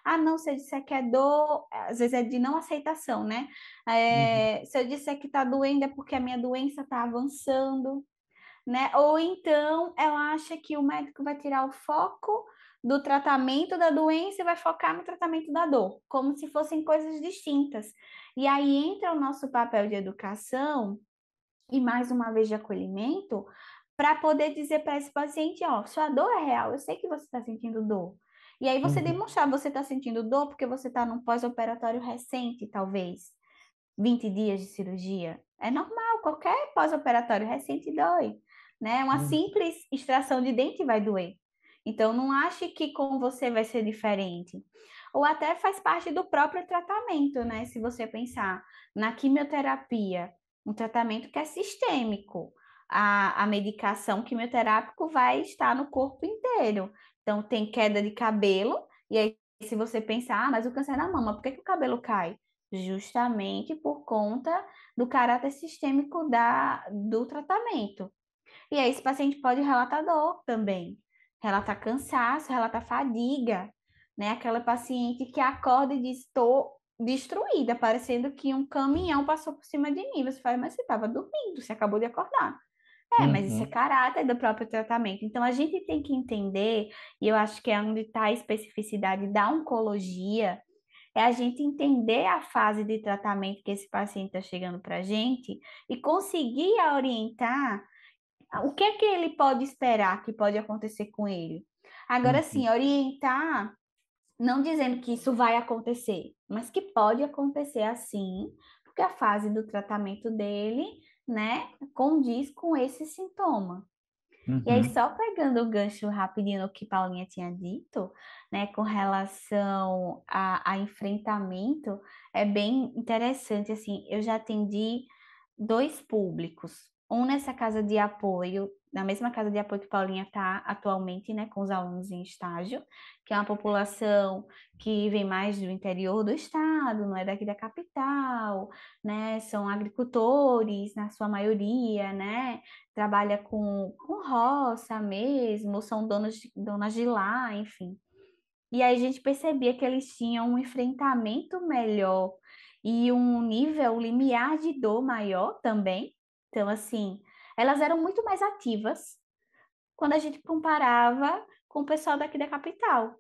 Ah, não, se eu disser que é dor, às vezes é de não aceitação, né? É, uhum. Se eu disser que está doendo é porque a minha doença está avançando, né? Ou então ela acha que o médico vai tirar o foco do tratamento da doença e vai focar no tratamento da dor, como se fossem coisas distintas. E aí entra o nosso papel de educação e mais uma vez de acolhimento, para poder dizer para esse paciente, ó, sua dor é real, eu sei que você está sentindo dor. E aí você uhum. demonstrar, você está sentindo dor porque você está num pós-operatório recente, talvez, 20 dias de cirurgia. É normal, qualquer pós-operatório recente dói, né? Uma uhum. simples extração de dente vai doer. Então, não ache que com você vai ser diferente. Ou até faz parte do próprio tratamento, né? Se você pensar na quimioterapia, um tratamento que é sistêmico. A, a medicação quimioterápica vai estar no corpo inteiro. Então, tem queda de cabelo, e aí, se você pensar, ah, mas o câncer na mama, por que, que o cabelo cai? Justamente por conta do caráter sistêmico da, do tratamento. E aí, esse paciente pode relatar dor também, relatar cansaço, relatar fadiga, né? Aquela paciente que acorda e diz: estou destruída, parecendo que um caminhão passou por cima de mim. Você fala, mas você estava dormindo, você acabou de acordar. É, uhum. mas isso é uhum. caráter do próprio tratamento. Então, a gente tem que entender, e eu acho que é onde está a especificidade da oncologia, é a gente entender a fase de tratamento que esse paciente está chegando para a gente e conseguir orientar o que é que ele pode esperar que pode acontecer com ele. Agora, uhum. sim, orientar não dizendo que isso vai acontecer, mas que pode acontecer assim, porque a fase do tratamento dele, né, condiz com esse sintoma. Uhum. E aí, uhum. só pegando o gancho rapidinho no que Paulinha tinha dito, né, com relação a, a enfrentamento, é bem interessante, assim, eu já atendi dois públicos, um nessa casa de apoio na mesma casa de apoio que Paulinha está atualmente, né, com os alunos em estágio, que é uma população que vem mais do interior do estado, não é daqui da capital, né, são agricultores na sua maioria, né, trabalha com, com roça mesmo, são donos de, donas de lá, enfim. E aí a gente percebia que eles tinham um enfrentamento melhor e um nível, um limiar de dor maior também. Então, assim, elas eram muito mais ativas quando a gente comparava com o pessoal daqui da capital,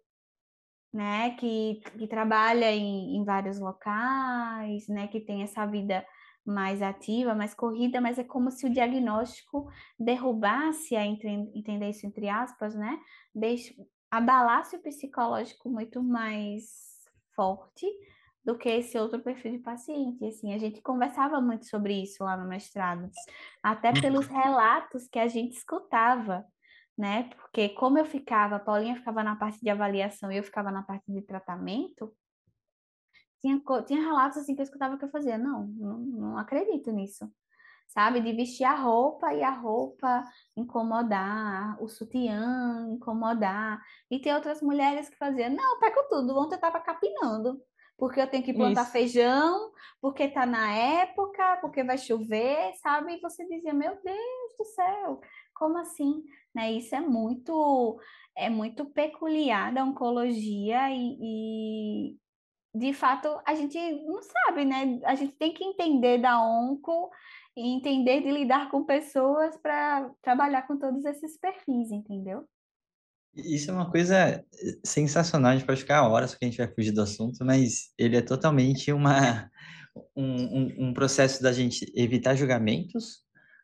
né? Que, que trabalha em, em vários locais, né? Que tem essa vida mais ativa, mais corrida, mas é como se o diagnóstico derrubasse, a entender isso entre aspas, né? Deixe, abalasse o psicológico muito mais forte do que esse outro perfil de paciente. Assim, a gente conversava muito sobre isso lá no mestrado, até uhum. pelos relatos que a gente escutava, né? Porque como eu ficava, a Paulinha ficava na parte de avaliação e eu ficava na parte de tratamento, tinha, tinha relatos assim que eu escutava que eu fazia, não, não, não acredito nisso. Sabe, de vestir a roupa e a roupa incomodar, o sutiã incomodar. E tem outras mulheres que faziam, não, pego tudo, ontem eu estava capinando porque eu tenho que plantar Isso. feijão, porque tá na época, porque vai chover, sabe? E você dizia, meu Deus do céu, como assim? Né? Isso é muito é muito peculiar da oncologia e, e de fato a gente não sabe, né? A gente tem que entender da onco e entender de lidar com pessoas para trabalhar com todos esses perfis, entendeu? Isso é uma coisa eh, sensacional, a gente pode ficar horas que a gente vai fugir do assunto, mas ele é totalmente uma, um, um, um processo da gente evitar julgamentos.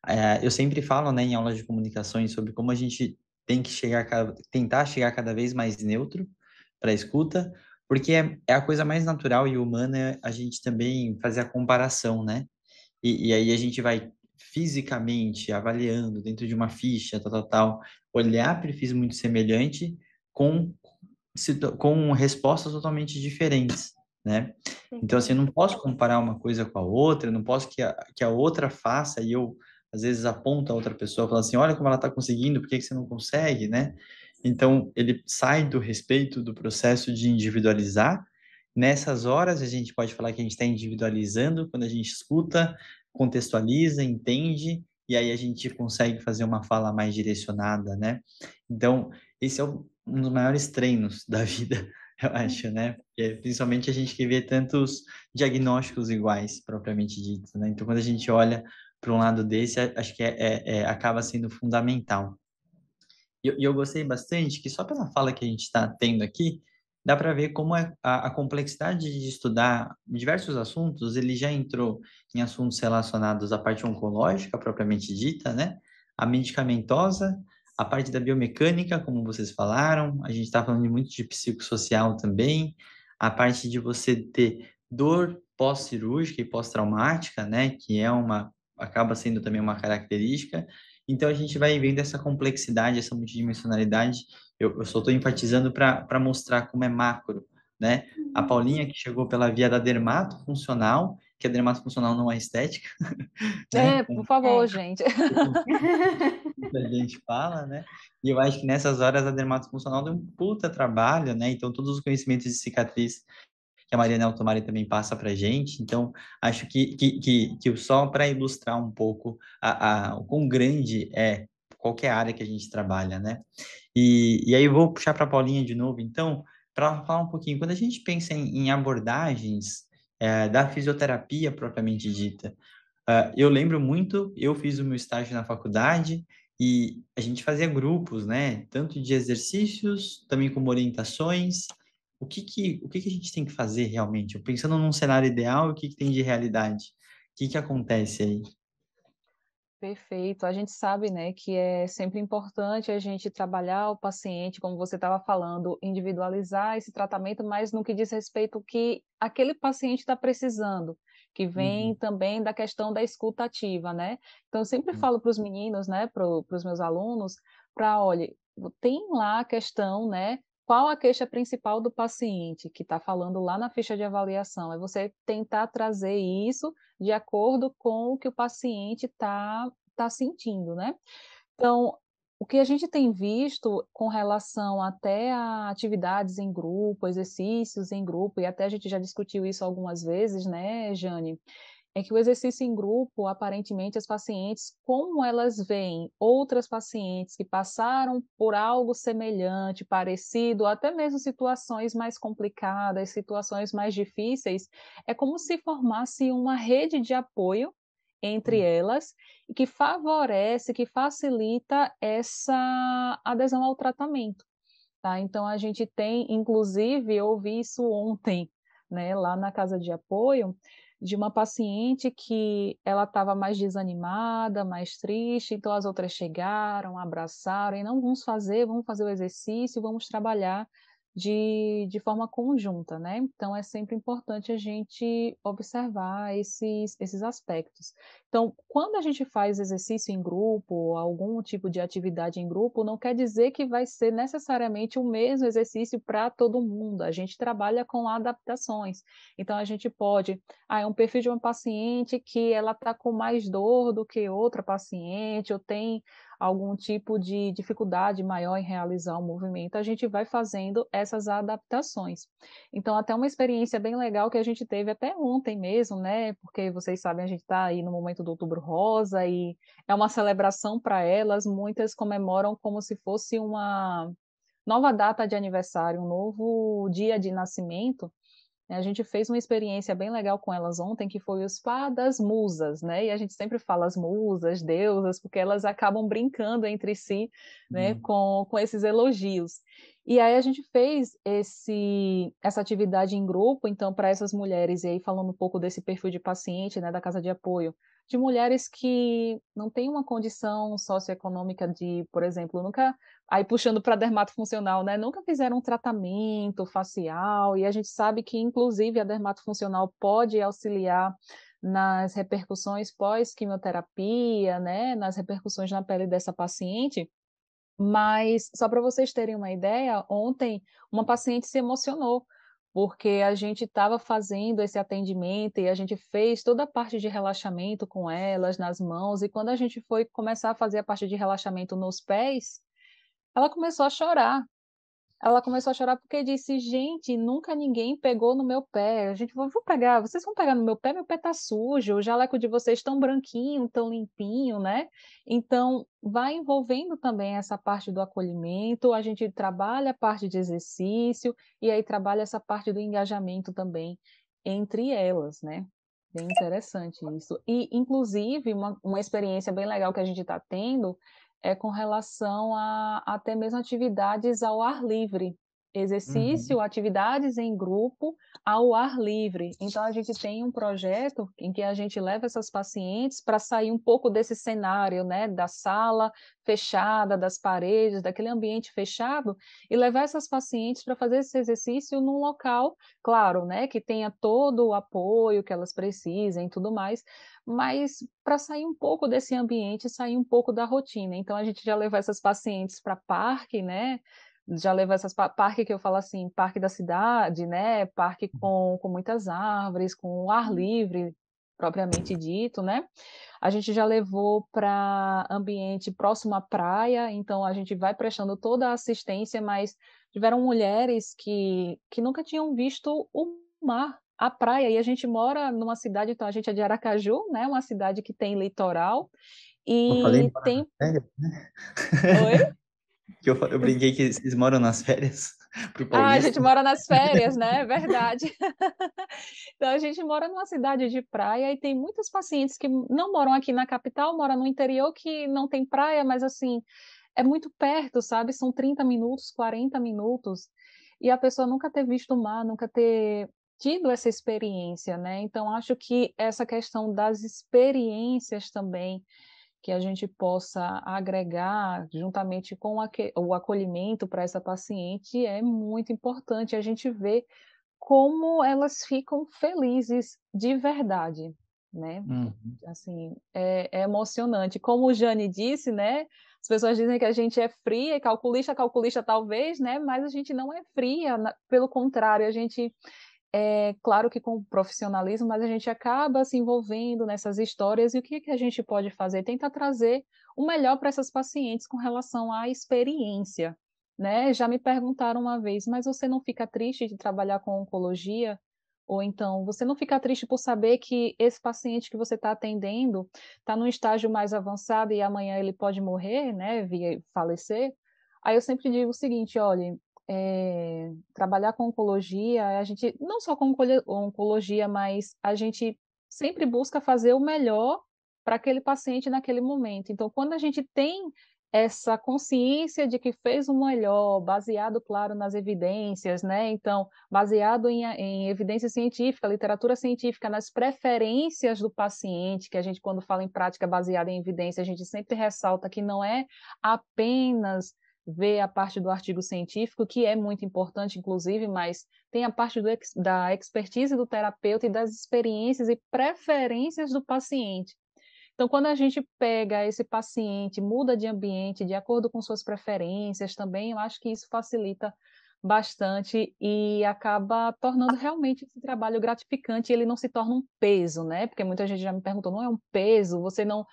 É, eu sempre falo né, em aulas de comunicações sobre como a gente tem que chegar, tentar chegar cada vez mais neutro para a escuta, porque é, é, a coisa mais natural e humana a gente também fazer a comparação, né? E, e aí a gente vai fisicamente avaliando dentro de uma ficha, tal, tal, tal, olhar perfis muito semelhantes com, com respostas totalmente diferentes, né? Então, assim, eu não posso comparar uma coisa com a outra, não posso que a, que a outra faça e eu, às vezes, aponto a outra pessoa falo assim, olha como ela está conseguindo, por que, que você não consegue, né? Então, ele sai do respeito do processo de individualizar. Nessas horas, a gente pode falar que a gente está individualizando, quando a gente escuta, contextualiza, entende e aí a gente consegue fazer uma fala mais direcionada, né? Então, esse é um dos maiores treinos da vida, eu acho, né? É, principalmente a gente que vê tantos diagnósticos iguais, propriamente dito, né? Então, quando a gente olha para um lado desse, acho que é, é, é acaba sendo fundamental. E eu, eu gostei bastante que só pela fala que a gente está tendo aqui, dá para ver como é a, a, complexidade de estudar diversos assuntos, ele já entrou em assuntos relacionados à parte oncológica, propriamente dita, né? A medicamentosa, a parte da biomecânica, como vocês falaram, a gente está falando muito de psicossocial também, a parte de você ter dor pós-cirúrgica e pós-traumática, né? Que é uma, acaba sendo também uma característica. Então, a gente vai vendo essa complexidade, essa multidimensionalidade eu, eu só estou enfatizando para mostrar como é macro, né? A uhum. Paulinha que chegou pela via da dermato funcional, que a dermato funcional não é estética. Né? É, por favor, é. gente. a gente fala, né? E eu acho que nessas horas a dermato funcional deu um puta trabalho, né? Então, todos os conhecimentos de cicatriz que a Mariana Altomari também passa para gente. Então, acho que, que, que, que só para ilustrar um pouco a, a, o quão grande é qualquer área que a gente trabalha, né? E, e aí eu vou puxar para a Paulinha de novo, então, para falar um pouquinho, quando a gente pensa em, em abordagens é, da fisioterapia propriamente dita, uh, eu lembro muito, eu fiz o meu estágio na faculdade e a gente fazia grupos, né? Tanto de exercícios, também como orientações. O que que, o que, que a gente tem que fazer realmente? Pensando num cenário ideal, o que, que tem de realidade? O que, que acontece aí? Perfeito. A gente sabe, né, que é sempre importante a gente trabalhar o paciente, como você estava falando, individualizar esse tratamento, mas no que diz respeito ao que aquele paciente está precisando, que vem uhum. também da questão da escuta ativa, né? Então, eu sempre uhum. falo para os meninos, né, para os meus alunos, para, olha, tem lá a questão, né, qual a queixa principal do paciente que está falando lá na ficha de avaliação? É você tentar trazer isso de acordo com o que o paciente está tá sentindo, né? Então, o que a gente tem visto com relação até a atividades em grupo, exercícios em grupo, e até a gente já discutiu isso algumas vezes, né, Jane? É que o exercício em grupo, aparentemente, as pacientes, como elas veem outras pacientes que passaram por algo semelhante, parecido, até mesmo situações mais complicadas, situações mais difíceis, é como se formasse uma rede de apoio entre hum. elas e que favorece, que facilita essa adesão ao tratamento. Tá? Então, a gente tem, inclusive, eu ouvi isso ontem, né, lá na casa de apoio, de uma paciente que ela estava mais desanimada, mais triste, então as outras chegaram, abraçaram, e não vamos fazer, vamos fazer o exercício, vamos trabalhar de, de forma conjunta, né? Então, é sempre importante a gente observar esses, esses aspectos. Então, quando a gente faz exercício em grupo, algum tipo de atividade em grupo, não quer dizer que vai ser necessariamente o mesmo exercício para todo mundo. A gente trabalha com adaptações. Então, a gente pode, ah, é um perfil de uma paciente que ela está com mais dor do que outra paciente, ou tem algum tipo de dificuldade maior em realizar o movimento, a gente vai fazendo essas adaptações. Então, até uma experiência bem legal que a gente teve até ontem mesmo, né? Porque vocês sabem, a gente está aí no momento do Outubro Rosa e é uma celebração para elas, muitas comemoram como se fosse uma nova data de aniversário, um novo dia de nascimento. A gente fez uma experiência bem legal com elas ontem, que foi o spa das musas, né? E a gente sempre fala as musas, deusas, porque elas acabam brincando entre si, né, hum. com, com esses elogios. E aí a gente fez esse, essa atividade em grupo, então, para essas mulheres, e aí falando um pouco desse perfil de paciente, né, da casa de apoio, de mulheres que não têm uma condição socioeconômica de, por exemplo, nunca, aí puxando para dermatofuncional, né, nunca fizeram um tratamento facial, e a gente sabe que, inclusive, a dermatofuncional pode auxiliar nas repercussões pós-quimioterapia, né, nas repercussões na pele dessa paciente, mas só para vocês terem uma ideia, ontem uma paciente se emocionou porque a gente estava fazendo esse atendimento e a gente fez toda a parte de relaxamento com elas nas mãos, e quando a gente foi começar a fazer a parte de relaxamento nos pés, ela começou a chorar. Ela começou a chorar porque disse: Gente, nunca ninguém pegou no meu pé. A gente vou, vou pegar, vocês vão pegar no meu pé, meu pé tá sujo, o jaleco de vocês tão branquinho, tão limpinho, né? Então, vai envolvendo também essa parte do acolhimento. A gente trabalha a parte de exercício e aí trabalha essa parte do engajamento também entre elas, né? Bem interessante isso. E, inclusive, uma, uma experiência bem legal que a gente está tendo é com relação a até mesmo atividades ao ar livre, exercício, uhum. atividades em grupo ao ar livre. Então a gente tem um projeto em que a gente leva essas pacientes para sair um pouco desse cenário, né, da sala fechada, das paredes, daquele ambiente fechado e levar essas pacientes para fazer esse exercício num local, claro, né, que tenha todo o apoio que elas precisem e tudo mais, mas para sair um pouco desse ambiente, sair um pouco da rotina. Então a gente já levou essas pacientes para parque, né? Já levou essas parque que eu falo assim, parque da cidade, né? Parque uhum. com, com muitas árvores, com ar uhum. livre, propriamente dito, né? A gente já levou para ambiente próximo à praia, então a gente vai prestando toda a assistência, mas tiveram mulheres que, que nunca tinham visto o mar, a praia, e a gente mora numa cidade, então a gente é de Aracaju, né? Uma cidade que tem litoral, e tem... Oi? Que eu, eu brinquei que vocês moram nas férias. Ah, a gente mora nas férias, né? Verdade. então, a gente mora numa cidade de praia e tem muitos pacientes que não moram aqui na capital, moram no interior que não tem praia, mas assim, é muito perto, sabe? São 30 minutos, 40 minutos. E a pessoa nunca ter visto o mar, nunca ter tido essa experiência, né? Então, acho que essa questão das experiências também que a gente possa agregar juntamente com o acolhimento para essa paciente é muito importante. A gente ver como elas ficam felizes de verdade, né? Uhum. Assim, é, é, emocionante. Como o Jane disse, né? As pessoas dizem que a gente é fria, calculista, calculista talvez, né? Mas a gente não é fria, pelo contrário, a gente é claro que com profissionalismo, mas a gente acaba se envolvendo nessas histórias e o que, que a gente pode fazer? Tenta trazer o melhor para essas pacientes com relação à experiência, né? Já me perguntaram uma vez, mas você não fica triste de trabalhar com oncologia? Ou então, você não fica triste por saber que esse paciente que você está atendendo está num estágio mais avançado e amanhã ele pode morrer, né, via falecer? Aí eu sempre digo o seguinte, olha, é, trabalhar com oncologia, a gente, não só com oncologia, mas a gente sempre busca fazer o melhor para aquele paciente naquele momento. Então, quando a gente tem essa consciência de que fez o melhor, baseado, claro, nas evidências, né? Então, baseado em, em, evidência científica, literatura científica, nas preferências do paciente, que a gente, quando fala em prática baseada em evidência, a gente sempre ressalta que não é apenas ver a parte do artigo científico, que é muito importante, inclusive, mas tem a parte do, da expertise do terapeuta e das experiências e preferências do paciente. Então, quando a gente pega esse paciente, muda de ambiente de acordo com suas preferências também, eu acho que isso facilita bastante e acaba tornando realmente esse trabalho gratificante e ele não se torna um peso, né? Porque muita gente já me perguntou, não é um peso, você não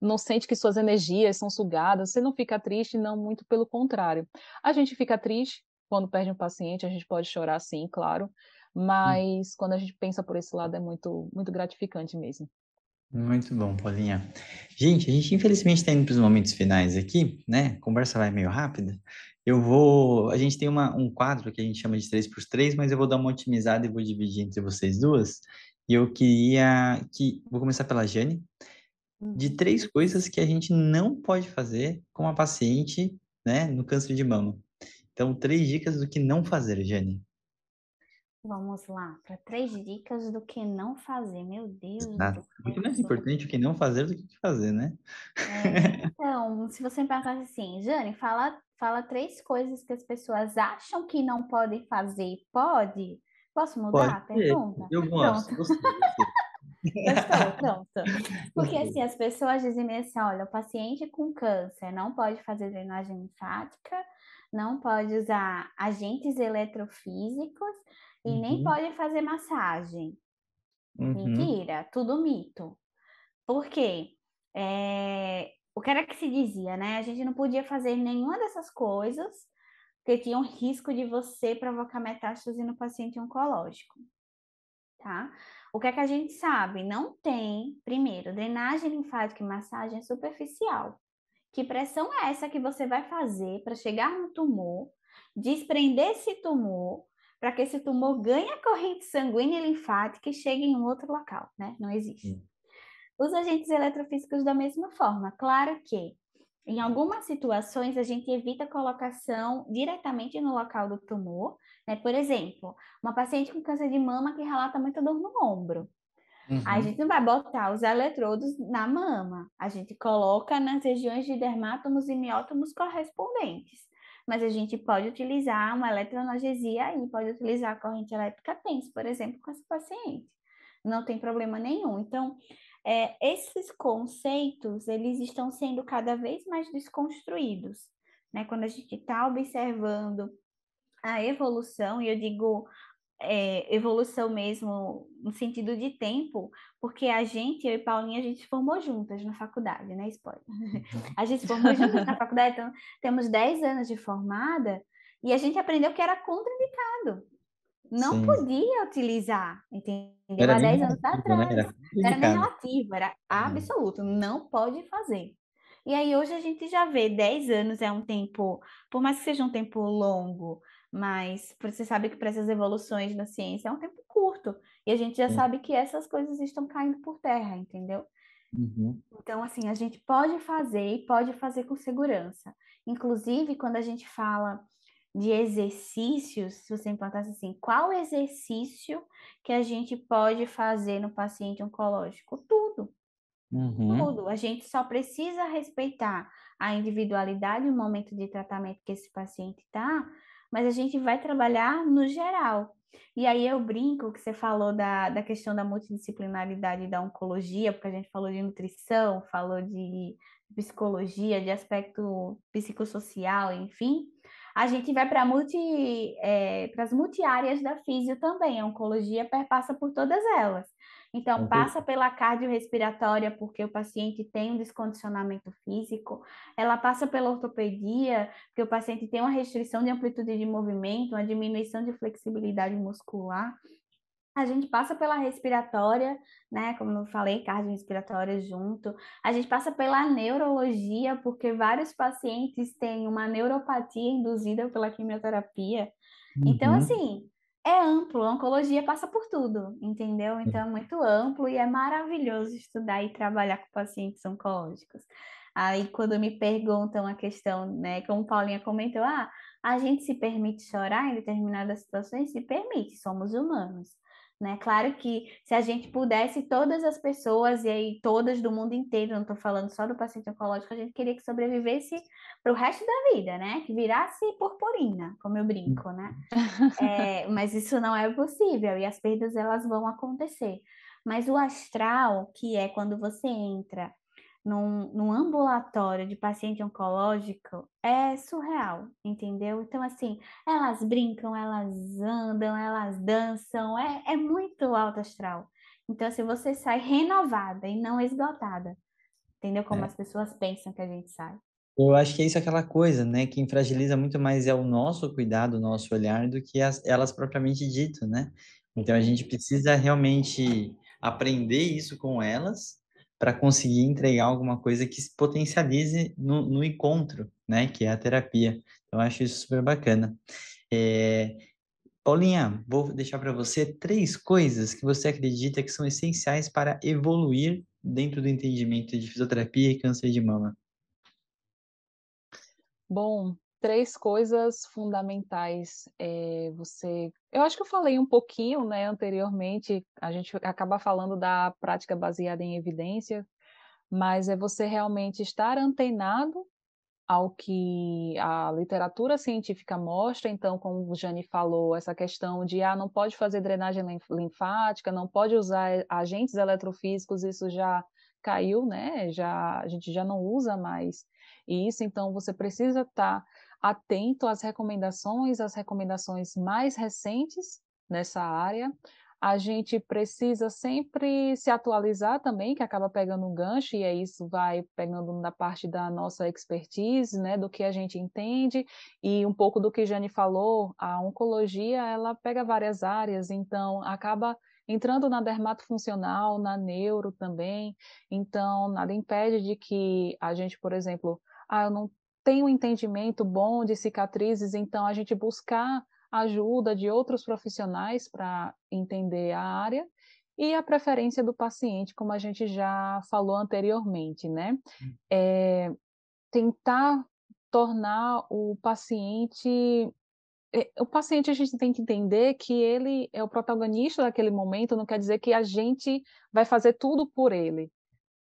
não sente que suas energias são sugadas, você não fica triste, não, muito pelo contrário. A gente fica triste quando perde um paciente, a gente pode chorar sim, claro, hum. mas hum. quando a gente pensa por esse lado é muito muito gratificante mesmo. Muito bom, Paulinha. Gente, a gente infelizmente está indo para os momentos finais aqui, né? A conversa vai meio rápida. Eu vou. A gente tem uma, um quadro que a gente chama de 3 por 3, mas eu vou dar uma otimizada e vou dividir entre vocês duas. E eu queria que. Vou começar pela Jane. De três coisas que a gente não pode fazer com a paciente, né, no câncer de mama. Então, três dicas do que não fazer, Jane. Vamos lá, para três dicas do que não fazer. Meu Deus. Muito mais importante o que não fazer do que o que fazer, né? É, então, se você me perguntasse assim, Jane, fala, fala três coisas que as pessoas acham que não podem fazer. Pode? Posso mudar Pode a pergunta? Eu gosto. Gostei, Gostou? Pronto. Porque assim, as pessoas dizem assim: olha, o paciente com câncer não pode fazer drenagem linfática, não pode usar agentes eletrofísicos e uhum. nem pode fazer massagem. Uhum. Mentira, tudo mito. Por quê? É, o que era que se dizia, né? A gente não podia fazer nenhuma dessas coisas, porque tinha um risco de você provocar metástase no paciente oncológico, tá? O que é que a gente sabe? Não tem, primeiro, drenagem linfática e massagem superficial. Que pressão é essa que você vai fazer para chegar no tumor, desprender esse tumor para que esse tumor ganhe a corrente sanguínea e linfática e chegue em um outro local, né? Não existe. Os agentes eletrofísicos da mesma forma. Claro que em algumas situações a gente evita a colocação diretamente no local do tumor, né? Por exemplo, uma paciente com câncer de mama que relata muita dor no ombro. Uhum. A gente não vai botar os eletrodos na mama, a gente coloca nas regiões de dermátomos e miótomos correspondentes mas a gente pode utilizar uma eletroanalgesia aí, pode utilizar a corrente elétrica TENS, por exemplo, com essa paciente. Não tem problema nenhum. Então, é, esses conceitos, eles estão sendo cada vez mais desconstruídos, né? Quando a gente está observando a evolução, e eu digo é, evolução mesmo no sentido de tempo, porque a gente, eu e Paulinha, a gente se formou juntas na faculdade, né? Spoiler. Uhum. A gente se formou juntas na faculdade, então temos 10 anos de formada e a gente aprendeu que era contraindicado. Não Sim. podia utilizar, entendeu? Era Há 10 anos atrás. Né? Era, era relativo, era absoluto, não pode fazer. E aí hoje a gente já vê 10 anos é um tempo, por mais que seja um tempo longo, mas você sabe que para essas evoluções na ciência é um tempo curto. E a gente já sabe que essas coisas estão caindo por terra, entendeu? Uhum. Então, assim, a gente pode fazer e pode fazer com segurança. Inclusive, quando a gente fala de exercícios, se você me perguntasse assim, qual exercício que a gente pode fazer no paciente oncológico? Tudo. Uhum. Tudo. A gente só precisa respeitar a individualidade e o momento de tratamento que esse paciente está, mas a gente vai trabalhar no geral. E aí eu brinco que você falou da, da questão da multidisciplinaridade da oncologia, porque a gente falou de nutrição, falou de psicologia, de aspecto psicossocial, enfim. A gente vai para multi, é, as multiáreas da físio também. A oncologia perpassa por todas elas. Então, passa pela cardiorrespiratória, porque o paciente tem um descondicionamento físico, ela passa pela ortopedia, porque o paciente tem uma restrição de amplitude de movimento, uma diminuição de flexibilidade muscular. A gente passa pela respiratória, né? Como eu falei, cardiorrespiratória junto. A gente passa pela neurologia, porque vários pacientes têm uma neuropatia induzida pela quimioterapia. Então, uhum. Então, assim, é amplo, a oncologia passa por tudo, entendeu? Então é muito amplo e é maravilhoso estudar e trabalhar com pacientes oncológicos. Aí quando me perguntam a questão, né, como Paulinha comentou, ah, a gente se permite chorar em determinadas situações? Se permite, somos humanos. Né? Claro que se a gente pudesse, todas as pessoas, e aí todas do mundo inteiro, não estou falando só do paciente oncológico, a gente queria que sobrevivesse para o resto da vida, né? Que virasse purpurina, como eu brinco, né? É, mas isso não é possível e as perdas elas vão acontecer. Mas o astral, que é quando você entra num, num ambulatório de paciente oncológico é surreal, entendeu? Então, assim, elas brincam, elas andam, elas dançam, é, é muito alto astral. Então, assim, você sai renovada e não esgotada, entendeu? Como é. as pessoas pensam que a gente sai. Eu acho que é isso aquela coisa, né? Quem fragiliza muito mais é o nosso cuidado, o nosso olhar, do que as, elas propriamente dito, né? Então a gente precisa realmente aprender isso com elas para conseguir entregar alguma coisa que se potencialize no, no, encontro, né? Que é a terapia. Então, eu acho isso super bacana. É... Paulinha, vou deixar para você três coisas que você acredita que são essenciais para evoluir dentro do entendimento de fisioterapia e câncer de mama. Bom, três coisas fundamentais. É, você, eu acho que eu falei um pouquinho, né, anteriormente. A gente acaba falando da prática baseada em evidência, mas é você realmente estar antenado ao que a literatura científica mostra. Então, como o Jane falou, essa questão de ah, não pode fazer drenagem linfática, não pode usar agentes eletrofísicos, isso já caiu, né? Já a gente já não usa mais isso. Então, você precisa estar tá atento às recomendações, às recomendações mais recentes nessa área. A gente precisa sempre se atualizar também, que acaba pegando um gancho, e aí isso vai pegando na parte da nossa expertise, né, do que a gente entende, e um pouco do que Jane falou, a oncologia, ela pega várias áreas, então acaba entrando na dermatofuncional, na neuro também, então nada impede de que a gente, por exemplo, ah, eu não tem um entendimento bom de cicatrizes, então a gente buscar ajuda de outros profissionais para entender a área e a preferência do paciente, como a gente já falou anteriormente, né? É, tentar tornar o paciente é, o paciente a gente tem que entender que ele é o protagonista daquele momento, não quer dizer que a gente vai fazer tudo por ele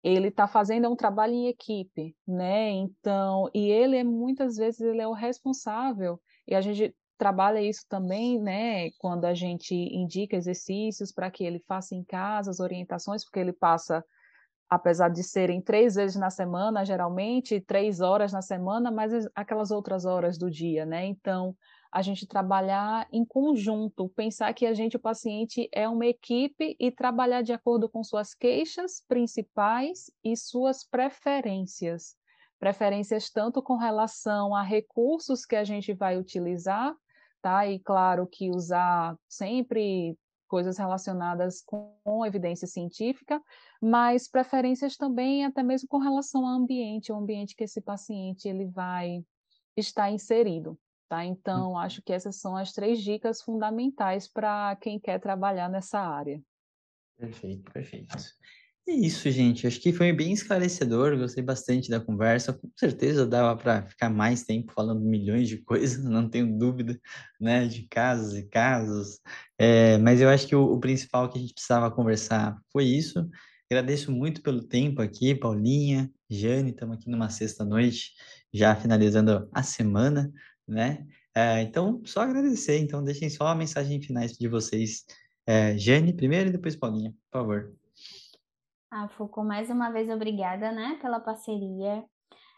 ele está fazendo um trabalho em equipe, né? Então, e ele é muitas vezes ele é o responsável e a gente trabalha isso também, né? Quando a gente indica exercícios para que ele faça em casa as orientações, porque ele passa, apesar de serem três vezes na semana, geralmente três horas na semana, mas aquelas outras horas do dia, né? Então a gente trabalhar em conjunto, pensar que a gente, o paciente, é uma equipe e trabalhar de acordo com suas queixas principais e suas preferências. Preferências tanto com relação a recursos que a gente vai utilizar, tá? E claro que usar sempre coisas relacionadas com evidência científica, mas preferências também até mesmo com relação ao ambiente, o ambiente que esse paciente ele vai estar inserido. Tá? Então, acho que essas são as três dicas fundamentais para quem quer trabalhar nessa área. Perfeito, perfeito. É isso, gente. Acho que foi bem esclarecedor. Gostei bastante da conversa. Com certeza dava para ficar mais tempo falando milhões de coisas, não tenho dúvida, né? De casos e casos. É, mas eu acho que o, o, principal que a gente precisava conversar foi isso. Agradeço muito pelo tempo aqui, Paulinha, Jane. Estamos aqui numa sexta-noite, já finalizando a semana né? É, então, só agradecer. Então, deixem só a mensagem finais de vocês. É, Jane primeiro e depois Paulinha, por favor. Ah, Foucault, mais uma vez obrigada, né, pela parceria.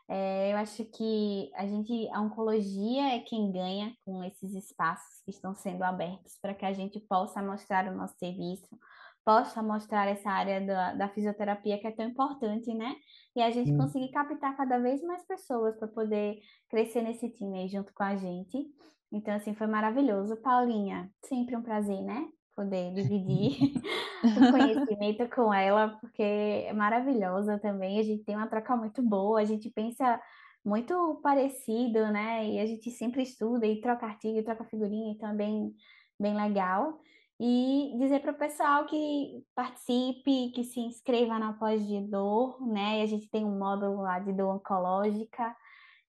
É, eu acho que a gente, a oncologia é quem ganha com esses espaços que estão sendo abertos para que a gente possa mostrar o nosso serviço, possa mostrar essa área da, da fisioterapia que é tão importante, né? E a gente conseguir captar cada vez mais pessoas para poder crescer nesse time aí junto com a gente. Então, assim, foi maravilhoso. Paulinha, sempre um prazer, né? Poder dividir o conhecimento com ela, porque é maravilhosa também. A gente tem uma troca muito boa, a gente pensa muito parecido, né? E a gente sempre estuda e troca artigo, e troca figurinha, então é bem, bem legal. E dizer para o pessoal que participe, que se inscreva na pós de dor, né? E a gente tem um módulo lá de dor oncológica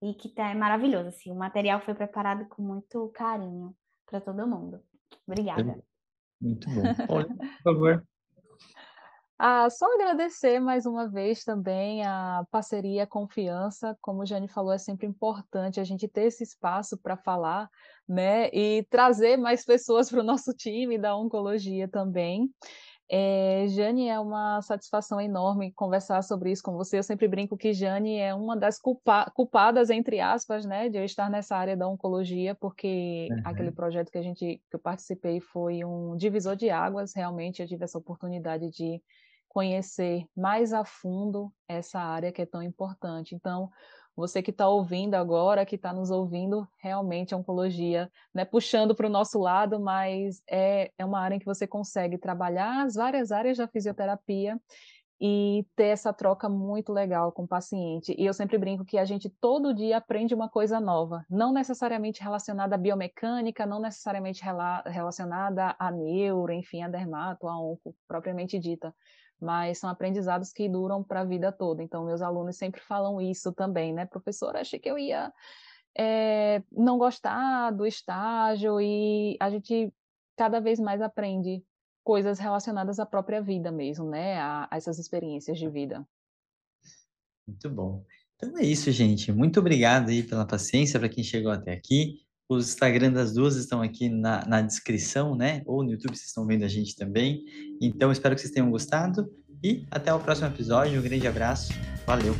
e que tá, é maravilhoso, assim. O material foi preparado com muito carinho para todo mundo. Obrigada. Muito bom. Olha, por favor. Ah, só agradecer mais uma vez também a parceria, a confiança. Como o Jane falou, é sempre importante a gente ter esse espaço para falar, né? E trazer mais pessoas para o nosso time da oncologia também. É, Jane, é uma satisfação enorme conversar sobre isso com você. Eu sempre brinco que Jane é uma das culpa culpadas, entre aspas, né, de eu estar nessa área da oncologia, porque uhum. aquele projeto que a gente que eu participei foi um divisor de águas. Realmente, eu tive essa oportunidade de conhecer mais a fundo essa área que é tão importante. Então, você que está ouvindo agora, que está nos ouvindo, realmente a oncologia, né, puxando para o nosso lado, mas é, é uma área em que você consegue trabalhar as várias áreas da fisioterapia e ter essa troca muito legal com o paciente. E eu sempre brinco que a gente todo dia aprende uma coisa nova, não necessariamente relacionada à biomecânica, não necessariamente rela relacionada à neuro, enfim, a dermato, a onco, propriamente dita, mas são aprendizados que duram para a vida toda. Então, meus alunos sempre falam isso também, né? Professor, achei que eu ia é, não gostar do estágio e a gente cada vez mais aprende coisas relacionadas à própria vida mesmo, né? A, a essas experiências de vida. Muito bom. Então é isso, gente. Muito obrigado aí pela paciência para quem chegou até aqui. Os Instagram das duas estão aqui na, na descrição, né? Ou no YouTube, vocês estão vendo a gente também. Então, espero que vocês tenham gostado. E até o próximo episódio. Um grande abraço. Valeu!